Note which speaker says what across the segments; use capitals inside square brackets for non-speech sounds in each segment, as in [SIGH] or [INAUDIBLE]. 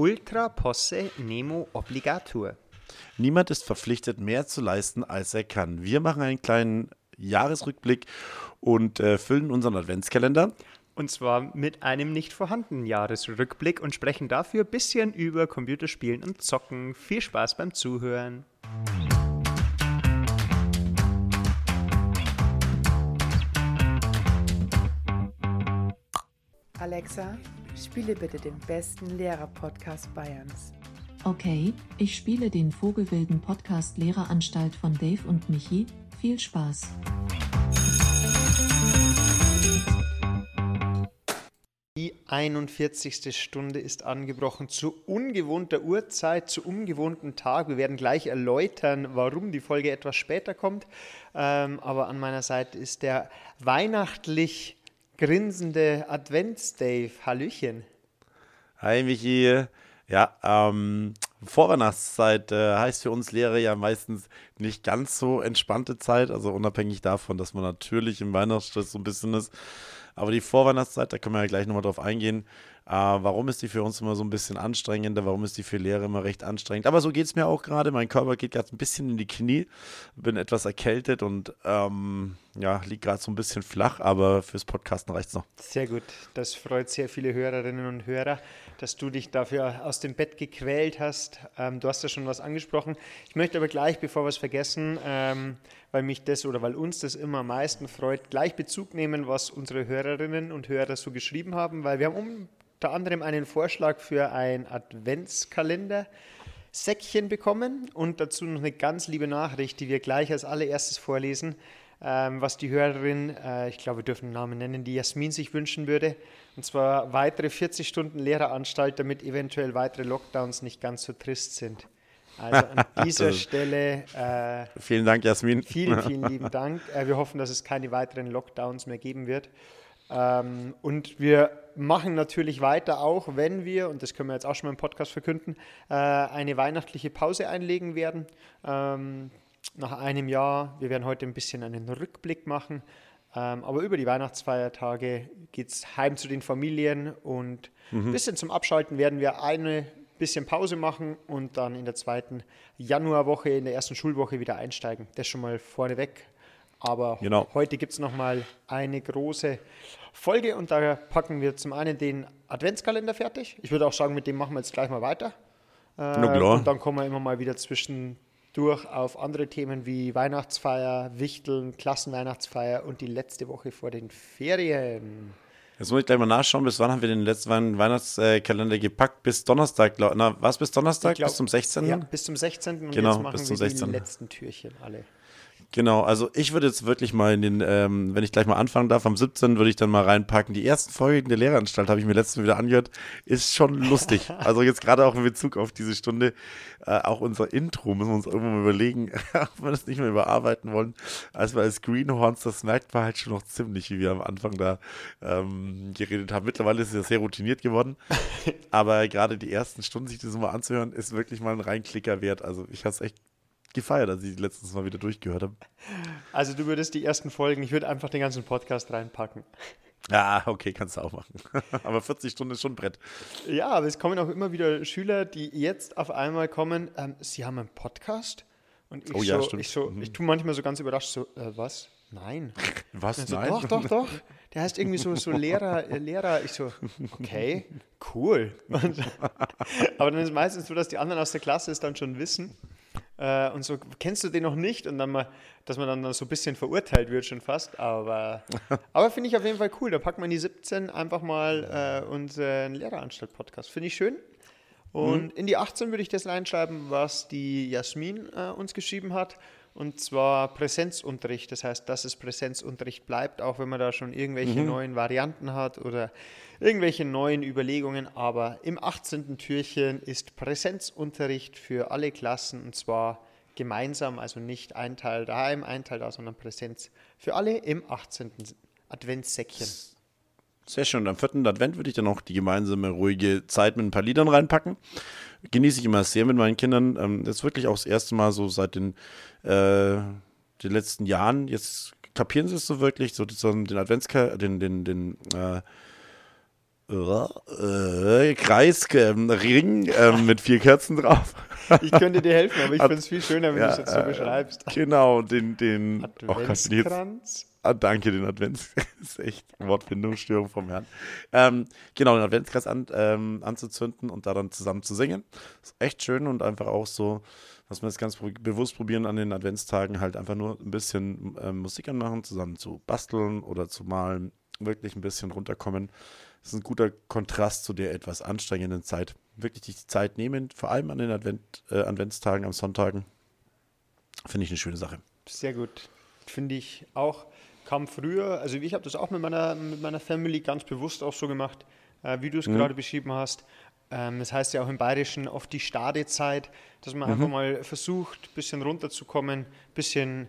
Speaker 1: Ultra posse nemo obligatur.
Speaker 2: Niemand ist verpflichtet, mehr zu leisten, als er kann. Wir machen einen kleinen Jahresrückblick und äh, füllen unseren Adventskalender.
Speaker 1: Und zwar mit einem nicht vorhandenen Jahresrückblick und sprechen dafür ein bisschen über Computerspielen und Zocken. Viel Spaß beim Zuhören.
Speaker 3: Alexa, spiele bitte den besten Lehrer-Podcast Bayerns.
Speaker 4: Okay, ich spiele den Vogelwilden Podcast Lehreranstalt von Dave und Michi. Viel Spaß.
Speaker 1: Die 41. Stunde ist angebrochen zu ungewohnter Uhrzeit, zu ungewohnten Tag. Wir werden gleich erläutern, warum die Folge etwas später kommt. Ähm, aber an meiner Seite ist der weihnachtlich grinsende Advents-Dave. Hallöchen.
Speaker 2: Hi Michi. Ja, ähm, Vorweihnachtszeit äh, heißt für uns Lehrer ja meistens nicht ganz so entspannte Zeit, also unabhängig davon, dass man natürlich im Weihnachtsstress so ein bisschen ist. Aber die Vorweihnachtszeit, da können wir ja gleich nochmal drauf eingehen. Äh, warum ist die für uns immer so ein bisschen anstrengender? Warum ist die für Lehrer immer recht anstrengend? Aber so geht es mir auch gerade. Mein Körper geht gerade ein bisschen in die Knie. Bin etwas erkältet und ähm, ja, liegt gerade so ein bisschen flach, aber fürs Podcasten reicht es noch.
Speaker 1: Sehr gut. Das freut sehr viele Hörerinnen und Hörer, dass du dich dafür aus dem Bett gequält hast. Ähm, du hast ja schon was angesprochen. Ich möchte aber gleich, bevor wir es vergessen, ähm, weil mich das oder weil uns das immer am meisten freut, gleich Bezug nehmen, was unsere Hörerinnen und Hörer so geschrieben haben, weil wir haben unter anderem einen Vorschlag für ein Adventskalender. Säckchen bekommen und dazu noch eine ganz liebe Nachricht, die wir gleich als allererstes vorlesen, ähm, was die Hörerin, äh, ich glaube, wir dürfen den Namen nennen, die Jasmin sich wünschen würde. Und zwar weitere 40 Stunden Lehreranstalt, damit eventuell weitere Lockdowns nicht ganz so trist sind. Also an [LAUGHS] dieser Stelle. Äh,
Speaker 2: vielen Dank, Jasmin.
Speaker 1: Vielen, [LAUGHS] vielen lieben Dank. Äh, wir hoffen, dass es keine weiteren Lockdowns mehr geben wird. Ähm, und wir machen natürlich weiter, auch wenn wir, und das können wir jetzt auch schon mal im Podcast verkünden, äh, eine weihnachtliche Pause einlegen werden. Ähm, nach einem Jahr, wir werden heute ein bisschen einen Rückblick machen, ähm, aber über die Weihnachtsfeiertage geht es heim zu den Familien und mhm. ein bisschen zum Abschalten werden wir eine bisschen Pause machen und dann in der zweiten Januarwoche, in der ersten Schulwoche wieder einsteigen. Das schon mal vorneweg. Aber genau. heute gibt es nochmal eine große Folge und da packen wir zum einen den Adventskalender fertig. Ich würde auch sagen, mit dem machen wir jetzt gleich mal weiter. Äh, klar. Und dann kommen wir immer mal wieder zwischendurch auf andere Themen wie Weihnachtsfeier, Wichteln, Klassenweihnachtsfeier und die letzte Woche vor den Ferien.
Speaker 2: Jetzt muss ich gleich mal nachschauen, bis wann haben wir den letzten Weihnachtskalender gepackt? Bis Donnerstag, glaub, na, was bis Donnerstag? Glaub, bis zum 16.? Ja,
Speaker 1: bis zum 16.
Speaker 2: Und genau, jetzt machen bis zum
Speaker 1: wir
Speaker 2: 16.
Speaker 1: die letzten Türchen alle.
Speaker 2: Genau, also ich würde jetzt wirklich mal in den, ähm, wenn ich gleich mal anfangen darf, am 17. würde ich dann mal reinpacken. Die ersten Folgen der Lehreranstalt habe ich mir letztens wieder angehört. Ist schon lustig. [LAUGHS] Also jetzt gerade auch in Bezug auf diese Stunde, äh, auch unser Intro müssen wir uns irgendwann mal überlegen, [LAUGHS] ob wir das nicht mehr überarbeiten wollen. Als wir als Greenhorns, das merkt man halt schon noch ziemlich, wie wir am Anfang da ähm, geredet haben. Mittlerweile ist es ja sehr routiniert geworden. [LAUGHS] Aber gerade die ersten Stunden, sich das mal anzuhören, ist wirklich mal ein Reinklicker wert. Also ich habe es echt gefeiert, als ich letztens mal wieder durchgehört habe.
Speaker 1: Also du würdest die ersten Folgen, ich würde einfach den ganzen Podcast reinpacken.
Speaker 2: Ja, okay, kannst du auch machen. [LAUGHS] aber 40 Stunden ist schon ein Brett.
Speaker 1: Ja, aber es kommen auch immer wieder Schüler, die jetzt auf einmal kommen, ähm, sie haben einen Podcast? Und ich
Speaker 2: oh ja, so.
Speaker 1: Ich, so, mhm. ich tue manchmal so ganz überrascht, so, äh, was? Nein. [LAUGHS]
Speaker 2: Was?
Speaker 1: So,
Speaker 2: Nein?
Speaker 1: Doch, doch, doch. Der heißt irgendwie so, so Lehrer, äh, Lehrer. Ich so, okay, cool. [LAUGHS] Aber dann ist es meistens so, dass die anderen aus der Klasse es dann schon wissen äh, und so, kennst du den noch nicht? Und dann mal, dass man dann so ein bisschen verurteilt wird schon fast. Aber, [LAUGHS] aber finde ich auf jeden Fall cool. Da packt man die 17 einfach mal äh, unseren Lehreranstalt-Podcast. Finde ich schön. Und mhm. in die 18 würde ich das reinschreiben, was die Jasmin äh, uns geschrieben hat. Und zwar Präsenzunterricht. Das heißt, dass es Präsenzunterricht bleibt, auch wenn man da schon irgendwelche mhm. neuen Varianten hat oder irgendwelche neuen Überlegungen. Aber im 18. Türchen ist Präsenzunterricht für alle Klassen und zwar gemeinsam, also nicht ein Teil daheim, ein Teil da, sondern Präsenz für alle im 18. Adventssäckchen.
Speaker 2: Sehr schön. Am vierten Advent würde ich dann auch die gemeinsame ruhige Zeit mit ein paar Liedern reinpacken. Genieße ich immer sehr mit meinen Kindern. Ähm, das ist wirklich auch das erste Mal so seit den, äh, den letzten Jahren. Jetzt kapieren sie es so wirklich, so den Adventskalender, den, den, den, äh, äh, Kreisring äh, mit vier Kerzen drauf.
Speaker 1: Ich könnte dir helfen, aber ich finde es viel schöner, wenn
Speaker 2: Ja,
Speaker 1: du es jetzt so
Speaker 2: äh,
Speaker 1: beschreibst.
Speaker 2: Genau, den, den, oh,
Speaker 1: Adventskranz.
Speaker 2: ah, danke, den Advents, [LAUGHS] das ist echt Wortfindungsstörung vom Herrn. Ähm, genau, den Adventskreis an, ähm, anzuzünden und da dann zusammen zu singen. ist echt schön und einfach auch so, was wir jetzt ganz bewusst probieren an den Adventstagen, halt einfach nur ein bisschen ähm, Musik anmachen, zusammen zu basteln oder zu malen, wirklich ein bisschen runterkommen. Das ist ein guter Kontrast zu der etwas anstrengenden Zeit. Wirklich die Zeit nehmen, vor allem an den Advent, äh, Adventstagen, am Sonntagen, finde ich eine schöne Sache.
Speaker 1: Sehr gut. Finde ich auch. Kam früher, also ich habe das auch mit meiner, mit meiner Family ganz bewusst auch so gemacht, äh, wie du es
Speaker 2: Mhm.
Speaker 1: gerade beschrieben hast. Ähm, das heißt ja auch im Bayerischen oft die Stadezeit, dass man
Speaker 2: Mhm.
Speaker 1: einfach mal versucht, ein bisschen runterzukommen, ein bisschen,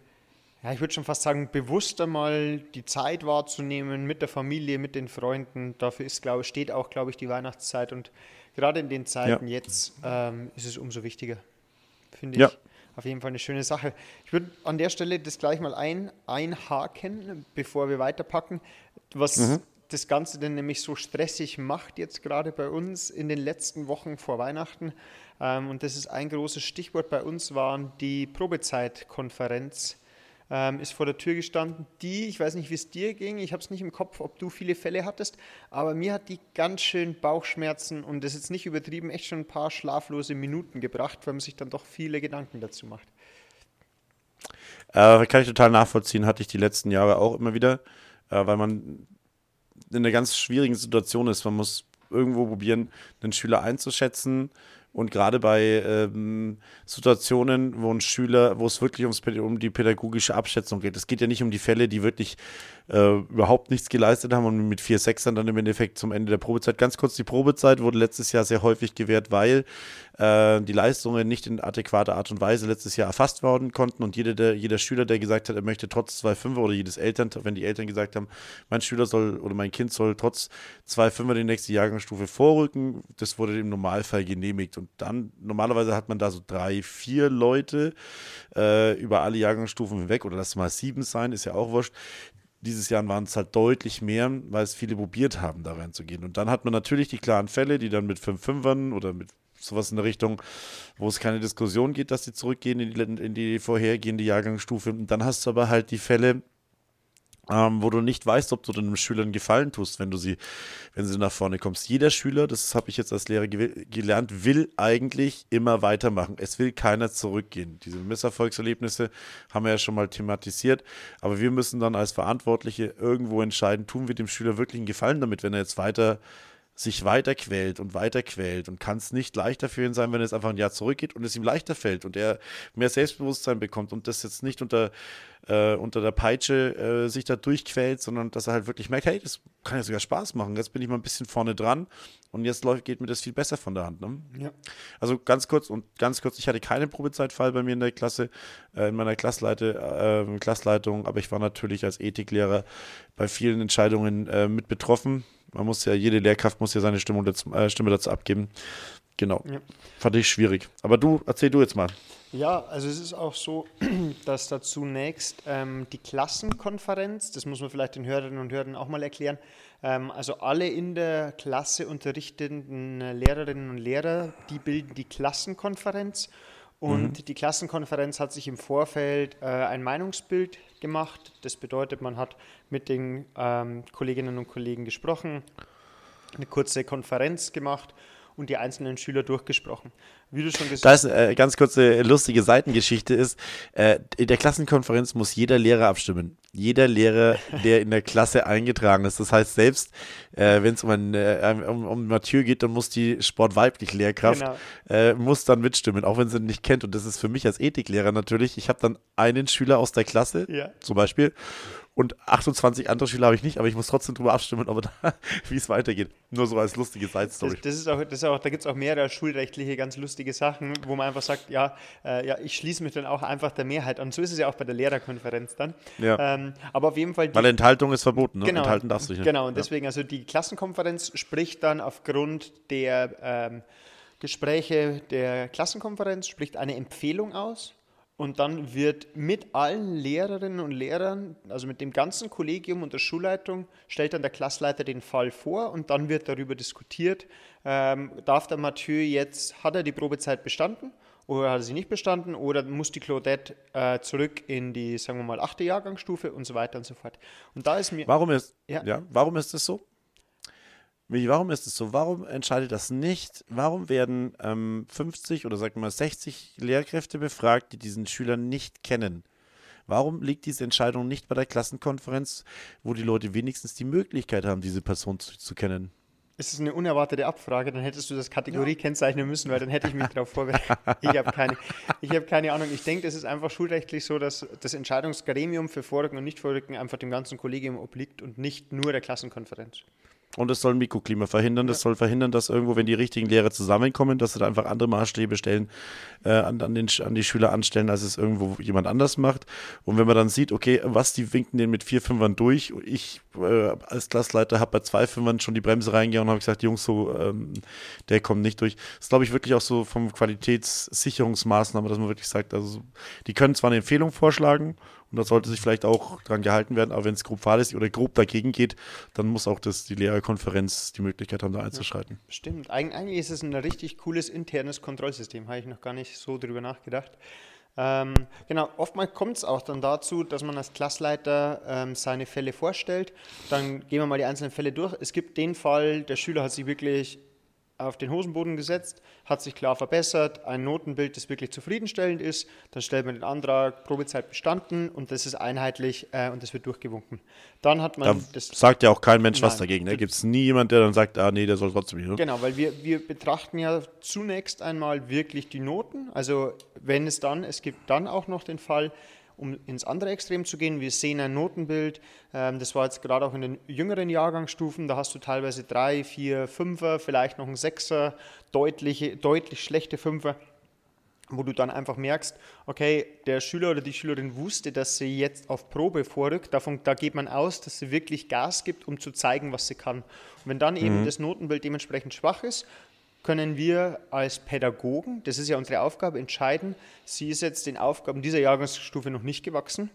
Speaker 1: ja, ich würde schon fast sagen, bewusster mal die Zeit wahrzunehmen mit der Familie, mit den Freunden. Dafür ist, glaube, steht auch, glaube ich, die Weihnachtszeit. Und gerade in den Zeiten jetzt ähm, ist es umso wichtiger. Finde ich
Speaker 2: Ja.
Speaker 1: auf jeden Fall eine schöne Sache. Ich würde an der Stelle das gleich mal ein, einhaken, bevor wir weiterpacken, was das Ganze denn nämlich so stressig macht jetzt gerade bei uns in den letzten Wochen vor Weihnachten. Ähm, und das ist ein großes Stichwort bei uns, waren die Probezeitkonferenz. Ähm, ist vor der Tür gestanden. Die, ich weiß nicht, wie es dir ging, ich habe es nicht im Kopf, ob du viele Fälle hattest, aber mir hat die ganz schön Bauchschmerzen und das jetzt nicht übertrieben, echt schon ein paar schlaflose Minuten gebracht, weil man sich dann doch viele Gedanken dazu macht.
Speaker 2: Äh, kann ich total nachvollziehen, hatte ich die letzten Jahre auch immer wieder, äh, weil man in einer ganz schwierigen Situation ist. Man muss irgendwo probieren, einen Schüler einzuschätzen. Und gerade bei ähm, Situationen, wo ein Schüler, wo es wirklich ums, um die pädagogische Abschätzung geht. Es geht ja nicht um die Fälle, die wirklich äh, überhaupt nichts geleistet haben und mit vier Sechsern dann im Endeffekt zum Ende der Probezeit. Ganz kurz, die Probezeit wurde letztes Jahr sehr häufig gewährt, weil äh, die Leistungen nicht in adäquater Art und Weise letztes Jahr erfasst werden konnten und jeder, der, jeder Schüler, der gesagt hat, er möchte trotz 2,5 oder jedes Eltern, wenn die Eltern gesagt haben, mein Schüler soll oder mein Kind soll trotz 2,5 die nächste Jahrgangsstufe vorrücken, das wurde im Normalfall genehmigt und dann, normalerweise hat man da so drei, vier Leute äh, über alle Jahrgangsstufen hinweg oder lass mal sieben sein, ist ja auch wurscht, dieses Jahr waren es halt deutlich mehr, weil es viele probiert haben, da reinzugehen. Und dann hat man natürlich die klaren Fälle, die dann mit 5-5ern oder mit sowas in der Richtung, wo es keine Diskussion geht, dass die zurückgehen in die, in die vorhergehende Jahrgangsstufe. Und dann hast du aber halt die Fälle, ähm, wo du nicht weißt, ob du deinem Schüler einen Gefallen tust, wenn du sie, wenn sie nach vorne kommst. Jeder Schüler, das habe ich jetzt als Lehrer gew- gelernt, will eigentlich immer weitermachen. Es will keiner zurückgehen. Diese Misserfolgserlebnisse haben wir ja schon mal thematisiert, aber wir müssen dann als Verantwortliche irgendwo entscheiden, tun wir dem Schüler wirklich einen Gefallen damit, wenn er jetzt weiter sich weiter quält und weiter quält und kann es nicht leichter für ihn sein, wenn jetzt einfach ein Jahr zurückgeht und es ihm leichter fällt und er mehr Selbstbewusstsein bekommt und das jetzt nicht unter, äh, unter der Peitsche äh, sich da durchquält, sondern dass er halt wirklich merkt, hey, das kann ja sogar Spaß machen. Jetzt bin ich mal ein bisschen vorne dran und jetzt läuft, geht mir das viel besser von der Hand. Ne?
Speaker 1: Ja.
Speaker 2: Also ganz kurz und ganz kurz, ich hatte keinen Probezeitfall bei mir in der Klasse, äh, in meiner Klassleite, äh, Klassleitung, aber ich war natürlich als Ethiklehrer bei vielen Entscheidungen äh, mit betroffen. Man muss ja, jede Lehrkraft muss ja seine Stimmung dazu, äh, Stimme dazu abgeben. Genau.
Speaker 1: Ja.
Speaker 2: Fand ich schwierig. Aber du, erzähl du jetzt mal.
Speaker 1: Ja, also es ist auch so, [CLEARS THROAT] dass da zunächst ähm, die Klassenkonferenz, das muss man vielleicht den Hörerinnen und Hörern auch mal erklären, ähm, also alle in der Klasse unterrichtenden äh, Lehrerinnen und Lehrer, die bilden die Klassenkonferenz und die Klassenkonferenz hat sich im Vorfeld äh, ein Meinungsbild gemacht. Das bedeutet, man hat mit den ähm, Kolleginnen und Kollegen gesprochen, eine kurze Konferenz gemacht und die einzelnen Schüler durchgesprochen. Wie du schon gesagt
Speaker 2: Da ist äh, ganz kurze lustige Seitengeschichte ist, äh, in der Klassenkonferenz muss jeder Lehrer abstimmen. Jeder Lehrer, [LAUGHS] der in der Klasse eingetragen ist. Das heißt, selbst äh, wenn es um, ein, äh, um, um Mathieu geht, dann muss die sportweibliche Lehrkraft
Speaker 1: Genau.
Speaker 2: äh, muss dann mitstimmen, auch wenn sie ihn nicht kennt. Und das ist für mich als Ethiklehrer natürlich. Ich habe dann einen Schüler aus der Klasse,
Speaker 1: Ja.
Speaker 2: zum Beispiel, und 28 andere Schüler habe ich nicht, aber ich muss trotzdem drüber abstimmen, da, [LAUGHS] wie es weitergeht. Nur so als lustige Side-Story.
Speaker 1: Das, das ist auch, das ist auch, da gibt es auch mehrere schulrechtliche ganz lustige Sachen, wo man einfach sagt, ja, äh, ja, ich schließe mich dann auch einfach der Mehrheit an. So ist es ja auch bei der Lehrerkonferenz dann.
Speaker 2: Ja.
Speaker 1: Ähm, aber auf jeden Fall. Die,
Speaker 2: Weil Enthaltung ist verboten, ne?
Speaker 1: genau,
Speaker 2: Enthalten darfst du nicht.
Speaker 1: Genau, und
Speaker 2: Ja.
Speaker 1: deswegen, also die Klassenkonferenz spricht dann aufgrund der ähm, Gespräche der Klassenkonferenz, spricht eine Empfehlung aus. Und dann wird mit allen Lehrerinnen und Lehrern, also mit dem ganzen Kollegium und der Schulleitung, stellt dann der Klassleiter den Fall vor und dann wird darüber diskutiert, ähm, darf der Mathieu jetzt, hat er die Probezeit bestanden oder hat er sie nicht bestanden oder muss die Claudette äh, zurück in die, sagen wir mal, achte Jahrgangsstufe und so weiter und so fort. Und da ist mir...
Speaker 2: Warum ist,
Speaker 1: Ja.
Speaker 2: ja. warum ist es so? Wie, warum ist es so? Warum entscheidet das nicht? Warum werden ähm, 50 oder sagen wir mal 60 Lehrkräfte befragt, die diesen Schüler nicht kennen? Warum liegt diese Entscheidung nicht bei der Klassenkonferenz, wo die Leute wenigstens die Möglichkeit haben, diese Person zu, zu kennen?
Speaker 1: Ist es eine unerwartete Abfrage, dann hättest du das Kategorie kennzeichnen müssen, weil dann hätte ich mich darauf vorbereitet. [LAUGHS] Ich habe keine, ich hab keine Ahnung. Ich denke, es ist einfach schulrechtlich so, dass das Entscheidungsgremium für Vorrücken und Nichtvorrücken einfach dem ganzen Kollegium obliegt und nicht nur der Klassenkonferenz.
Speaker 2: Und es soll ein Mikroklima verhindern. Das soll verhindern, dass irgendwo, wenn die richtigen Lehrer zusammenkommen, dass sie da einfach andere Maßstäbe stellen, äh, an, an, den, an die Schüler anstellen, als es irgendwo jemand anders macht. Und wenn man dann sieht, okay, was, die winken den mit vier Fünfern durch. Ich äh, als Klassleiter habe bei zwei Fünfern schon die Bremse reingehauen und habe gesagt, Jungs, so, ähm, der kommt nicht durch. Das glaube ich, wirklich auch so vom Qualitätssicherungsmaßnahme, dass man wirklich sagt, also die können zwar eine Empfehlung vorschlagen und da sollte sich vielleicht auch dran gehalten werden, aber wenn es grob fahrlässig oder grob dagegen geht, dann muss auch das, die Lehrerkonferenz die Möglichkeit haben, da einzuschreiten.
Speaker 1: Stimmt. Eig eigentlich ist es ein richtig cooles internes Kontrollsystem. Habe ich noch gar nicht so drüber nachgedacht. Ähm, genau, oftmals kommt es auch dann dazu, dass man als Klassleiter ähm, seine Fälle vorstellt. Dann gehen wir mal die einzelnen Fälle durch. Es gibt den Fall, der Schüler hat sich wirklich auf den Hosenboden gesetzt, hat sich klar verbessert, ein Notenbild, das wirklich zufriedenstellend ist. Dann stellt man den Antrag, Probezeit bestanden und das ist einheitlich äh, und das wird durchgewunken. Dann hat
Speaker 2: Da
Speaker 1: man das.
Speaker 2: sagt ja auch kein Mensch was
Speaker 1: Nein.
Speaker 2: dagegen. Da gibt es nie jemand, der dann sagt, ah nee, der soll trotzdem hier.
Speaker 1: Genau, weil wir, wir betrachten ja zunächst einmal wirklich die Noten. Also wenn es dann, es gibt dann auch noch den Fall, um ins andere Extrem zu gehen, wir sehen ein Notenbild, ähm, das war jetzt gerade auch in den jüngeren Jahrgangsstufen, da hast du teilweise drei, vier, Fünfer, vielleicht noch ein Sechser, deutliche, deutlich schlechte Fünfer wo du dann einfach merkst, okay, der Schüler oder die Schülerin wusste, dass sie jetzt auf Probe vorrückt. Davon, da geht man aus, dass sie wirklich Gas gibt, um zu zeigen, was sie kann. Und wenn dann eben das Notenbild dementsprechend schwach ist, können wir als Pädagogen, das ist ja unsere Aufgabe, entscheiden, sie ist jetzt den Aufgaben dieser Jahrgangsstufe noch nicht gewachsen.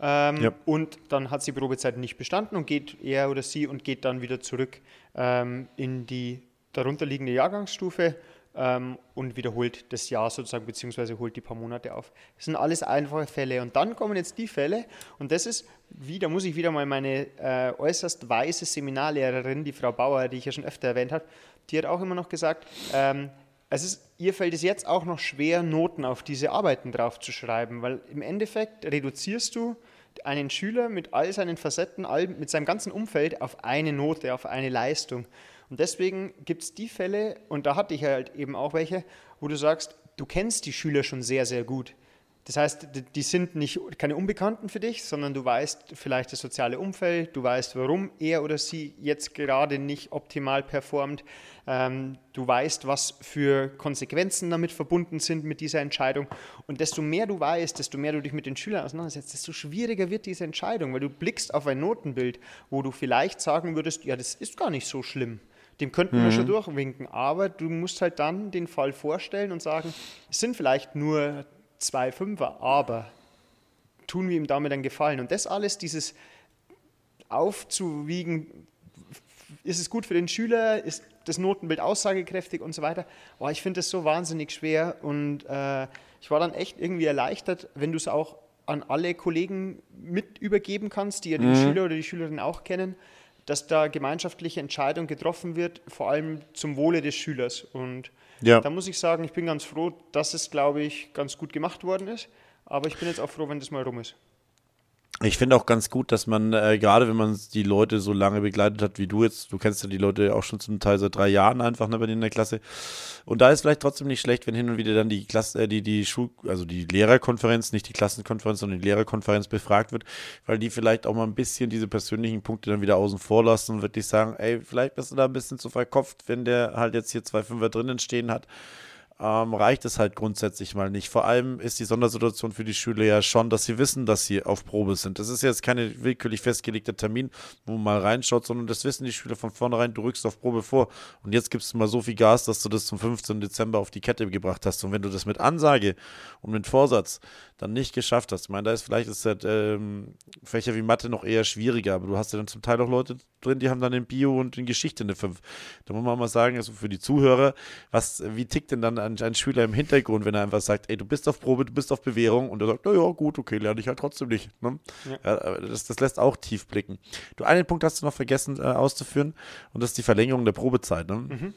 Speaker 1: Ähm,
Speaker 2: Ja.
Speaker 1: Und dann hat sie die Probezeit nicht bestanden und geht er oder sie und geht dann wieder zurück ähm, in die darunterliegende Jahrgangsstufe ähm, und wiederholt das Jahr sozusagen, beziehungsweise holt die paar Monate auf. Das sind alles einfache Fälle. Und dann kommen jetzt die Fälle, und das ist wieder, muss ich wieder mal meine äh, äußerst weise Seminarlehrerin, die Frau Bauer, die ich ja schon öfter erwähnt habe, die hat auch immer noch gesagt, ähm, es ist, ihr fällt es jetzt auch noch schwer, Noten auf diese Arbeiten draufzuschreiben, weil im Endeffekt reduzierst du einen Schüler mit all seinen Facetten, all, mit seinem ganzen Umfeld auf eine Note, auf eine Leistung. Und deswegen gibt es die Fälle, und da hatte ich halt eben auch welche, wo du sagst, du kennst die Schüler schon sehr, sehr gut. Das heißt, die sind nicht keine Unbekannten für dich, sondern du weißt vielleicht das soziale Umfeld, du weißt, warum er oder sie jetzt gerade nicht optimal performt, ähm, du weißt, was für Konsequenzen damit verbunden sind mit dieser Entscheidung. Und desto mehr du weißt, desto mehr du dich mit den Schülern auseinandersetzt, desto schwieriger wird diese Entscheidung, weil du blickst auf ein Notenbild, wo du vielleicht sagen würdest, ja, das ist gar nicht so schlimm. Dem könnten wir schon durchwinken, aber du musst halt dann den Fall vorstellen und sagen, es sind vielleicht nur zwei Fünfer, aber tun wir ihm damit einen Gefallen. Und das alles, dieses aufzuwiegen, ist es gut für den Schüler, ist das Notenbild aussagekräftig und so weiter. Boah, ich finde das so wahnsinnig schwer und äh, ich war dann echt irgendwie erleichtert, wenn du es auch an alle Kollegen mit übergeben kannst, die ja den Schüler oder die Schülerin auch kennen, dass da gemeinschaftliche Entscheidung getroffen wird, vor allem zum Wohle des Schülers. Und
Speaker 2: Ja.
Speaker 1: da muss ich sagen, ich bin ganz froh, dass es, glaube ich, ganz gut gemacht worden ist. Aber ich bin jetzt auch froh, wenn das mal rum ist.
Speaker 2: Ich finde auch ganz gut, dass man, äh, gerade wenn man die Leute so lange begleitet hat wie du jetzt, du kennst ja die Leute auch schon zum Teil seit drei Jahren einfach ne, bei denen in der Klasse. Und da ist vielleicht trotzdem nicht schlecht, wenn hin und wieder dann die Klasse, äh, die, die Schul, also die Lehrerkonferenz, nicht die Klassenkonferenz, sondern die Lehrerkonferenz befragt wird, weil die vielleicht auch mal ein bisschen diese persönlichen Punkte dann wieder außen vor lassen und wirklich sagen, ey, vielleicht bist du da ein bisschen zu verkopft, wenn der halt jetzt hier zwei Fünfer drinnen stehen hat. Ähm, reicht es halt grundsätzlich mal nicht. Vor allem ist die Sondersituation für die Schüler ja schon, dass sie wissen, dass sie auf Probe sind. Das ist jetzt keine willkürlich festgelegter Termin, wo man mal reinschaut, sondern das wissen die Schüler von vornherein, du rückst auf Probe vor. Und jetzt gibst du mal so viel Gas, dass du das zum 15. Dezember auf die Kette gebracht hast. Und wenn du das mit Ansage und mit Vorsatz dann nicht geschafft hast, ich meine, da ist vielleicht ist das, ähm, Fächer wie Mathe noch eher schwieriger, aber du hast ja dann zum Teil auch Leute drin, die haben dann in Bio und in Geschichte eine 5. Da muss man mal sagen, also für die Zuhörer, was, wie tickt denn dann ein, ein Schüler im Hintergrund, wenn er einfach sagt, ey, du bist auf Probe, du bist auf Bewährung und er sagt, na ja, gut, okay, lerne ich halt trotzdem nicht. Ne? Ja. Ja, das, das, lässt auch tief blicken. Du, einen Punkt hast du noch vergessen äh, auszuführen und das ist die Verlängerung der Probezeit. Ne? Mhm.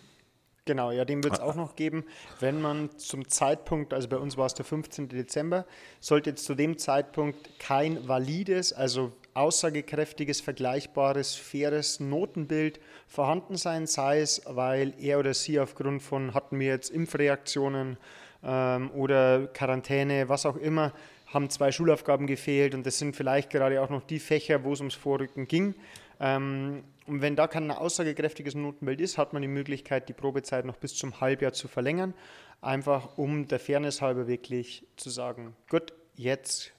Speaker 1: Genau, ja, den wird es auch noch geben, wenn man zum Zeitpunkt, also bei uns war es der 15. Dezember, sollte jetzt zu dem Zeitpunkt kein valides, also aussagekräftiges, vergleichbares, faires Notenbild vorhanden sein, sei es, weil er oder sie aufgrund von, hatten wir jetzt Impfreaktionen ähm, oder Quarantäne, was auch immer, haben zwei Schulaufgaben gefehlt und das sind vielleicht gerade auch noch die Fächer, wo es ums Vorrücken ging. Ähm, und wenn da kein aussagekräftiges Notenbild ist, hat man die Möglichkeit, die Probezeit noch bis zum Halbjahr zu verlängern. Einfach um der Fairness halber wirklich zu sagen, gut, jetzt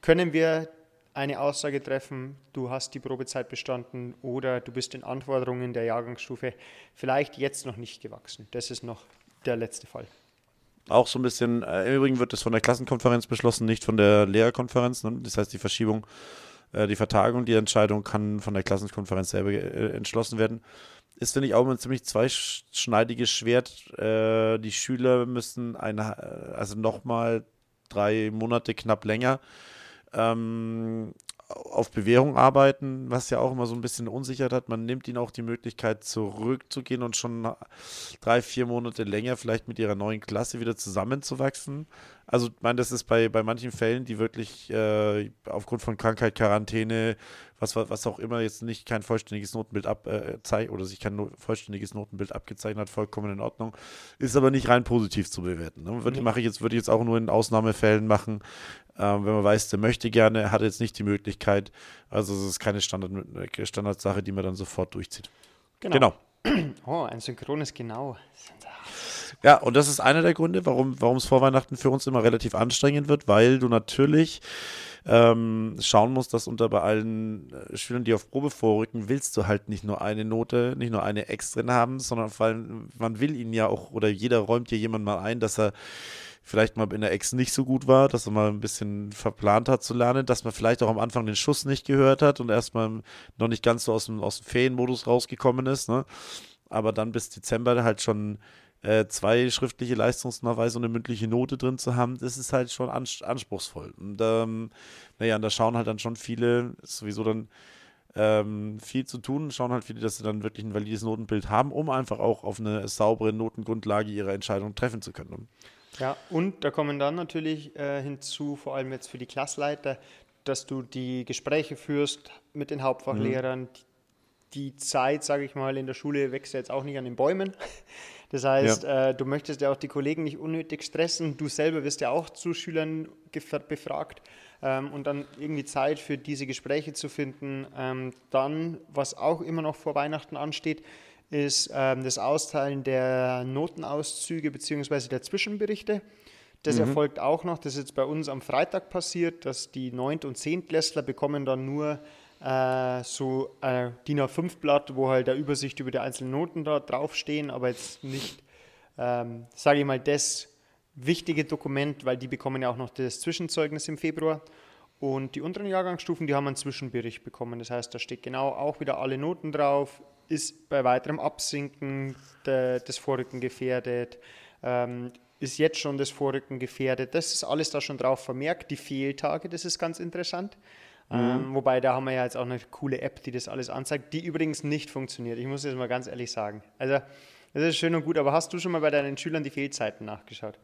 Speaker 1: können wir eine Aussage treffen, du hast die Probezeit bestanden oder du bist den Anforderungen der Jahrgangsstufe vielleicht jetzt noch nicht gewachsen. Das ist noch der letzte Fall.
Speaker 2: Auch so ein bisschen, äh, im Übrigen wird das von der Klassenkonferenz beschlossen, nicht von der Lehrerkonferenz. Ne? Das heißt, die Verschiebung die Vertagung, die Entscheidung kann von der Klassenkonferenz selber äh, entschlossen werden. Ist, finde ich, auch ein ziemlich zweischneidiges Schwert. Äh, die Schüler müssen eine, also nochmal drei Monate knapp länger ähm, auf Bewährung arbeiten, was ja auch immer so ein bisschen Unsicherheit hat. Man nimmt ihnen auch die Möglichkeit, zurückzugehen und schon drei, vier Monate länger vielleicht mit ihrer neuen Klasse wieder zusammenzuwachsen. Also, ich meine, das ist bei, bei manchen Fällen, die wirklich äh, aufgrund von Krankheit, Quarantäne, was, was auch immer jetzt nicht kein vollständiges Notenbild abzeichnet äh, oder sich kein no vollständiges Notenbild abgezeichnet hat, vollkommen in Ordnung. Ist aber nicht rein positiv zu bewerten. Ne? Würde, mache ich jetzt, würde ich jetzt auch nur in Ausnahmefällen machen, ähm, wenn man weiß, der möchte gerne, hat jetzt nicht die Möglichkeit. Also es ist keine Standard, Standardsache, die man dann sofort durchzieht.
Speaker 1: Genau. genau. Oh, ein synchrones Genau.
Speaker 2: Ja, und das ist einer der Gründe, warum es vor Weihnachten für uns immer relativ anstrengend wird, weil du natürlich ähm, schauen musst, dass unter bei allen äh, Schülern, die auf Probe vorrücken, willst du halt nicht nur eine Note, nicht nur eine extra haben, sondern vor allem, man will ihn ja auch, oder jeder räumt dir jemand mal ein, dass er vielleicht mal in der Ex nicht so gut war, dass er mal ein bisschen verplant hat zu lernen, dass man vielleicht auch am Anfang den Schuss nicht gehört hat und erstmal noch nicht ganz so aus dem, aus dem Ferienmodus rausgekommen ist, ne? Aber dann bis Dezember halt schon äh, zwei schriftliche Leistungsnachweise und eine mündliche Note drin zu haben, das ist halt schon anspruchsvoll. Und ähm, naja, und da schauen halt dann schon viele, sowieso dann ähm, viel zu tun, schauen halt viele, dass sie dann wirklich ein valides Notenbild haben, um einfach auch auf eine saubere Notengrundlage ihre Entscheidung treffen zu können.
Speaker 1: Ja, und da kommen dann natürlich äh, hinzu, vor allem jetzt für die Klassleiter, dass du die Gespräche führst mit den Hauptfachlehrern. Mhm. Die Zeit, sage ich mal, in der Schule wächst jetzt auch nicht an den Bäumen. Das heißt, ja. äh, du möchtest ja auch die Kollegen nicht unnötig stressen. Du selber wirst ja auch zu Schülern befragt. Ähm, und dann irgendwie Zeit für diese Gespräche zu finden. Ähm, dann, was auch immer noch vor Weihnachten ansteht, ist ähm, das Austeilen der Notenauszüge bzw. der Zwischenberichte. Das mhm. erfolgt auch noch, das ist jetzt bei uns am Freitag passiert, dass die 9. und 10. Klässler bekommen dann nur äh, so ein DIN A5-Blatt, wo halt der Übersicht über die einzelnen Noten da draufstehen, aber jetzt nicht, ähm, sage ich mal, das wichtige Dokument, weil die bekommen ja auch noch das Zwischenzeugnis im Februar. Und die unteren Jahrgangsstufen, die haben einen Zwischenbericht bekommen. Das heißt, da steht genau auch wieder alle Noten drauf, ist bei weiterem Absinken de, des Vorrücken gefährdet, ähm, ist jetzt schon das Vorrücken gefährdet. Das ist alles da schon drauf vermerkt. Die Fehltage, das ist ganz interessant. Mhm. Ähm, wobei da haben wir ja jetzt auch eine coole App, die das alles anzeigt, die übrigens nicht funktioniert. Ich muss das mal ganz ehrlich sagen. Also, das ist schön und gut, aber hast du schon mal bei deinen Schülern die Fehlzeiten nachgeschaut?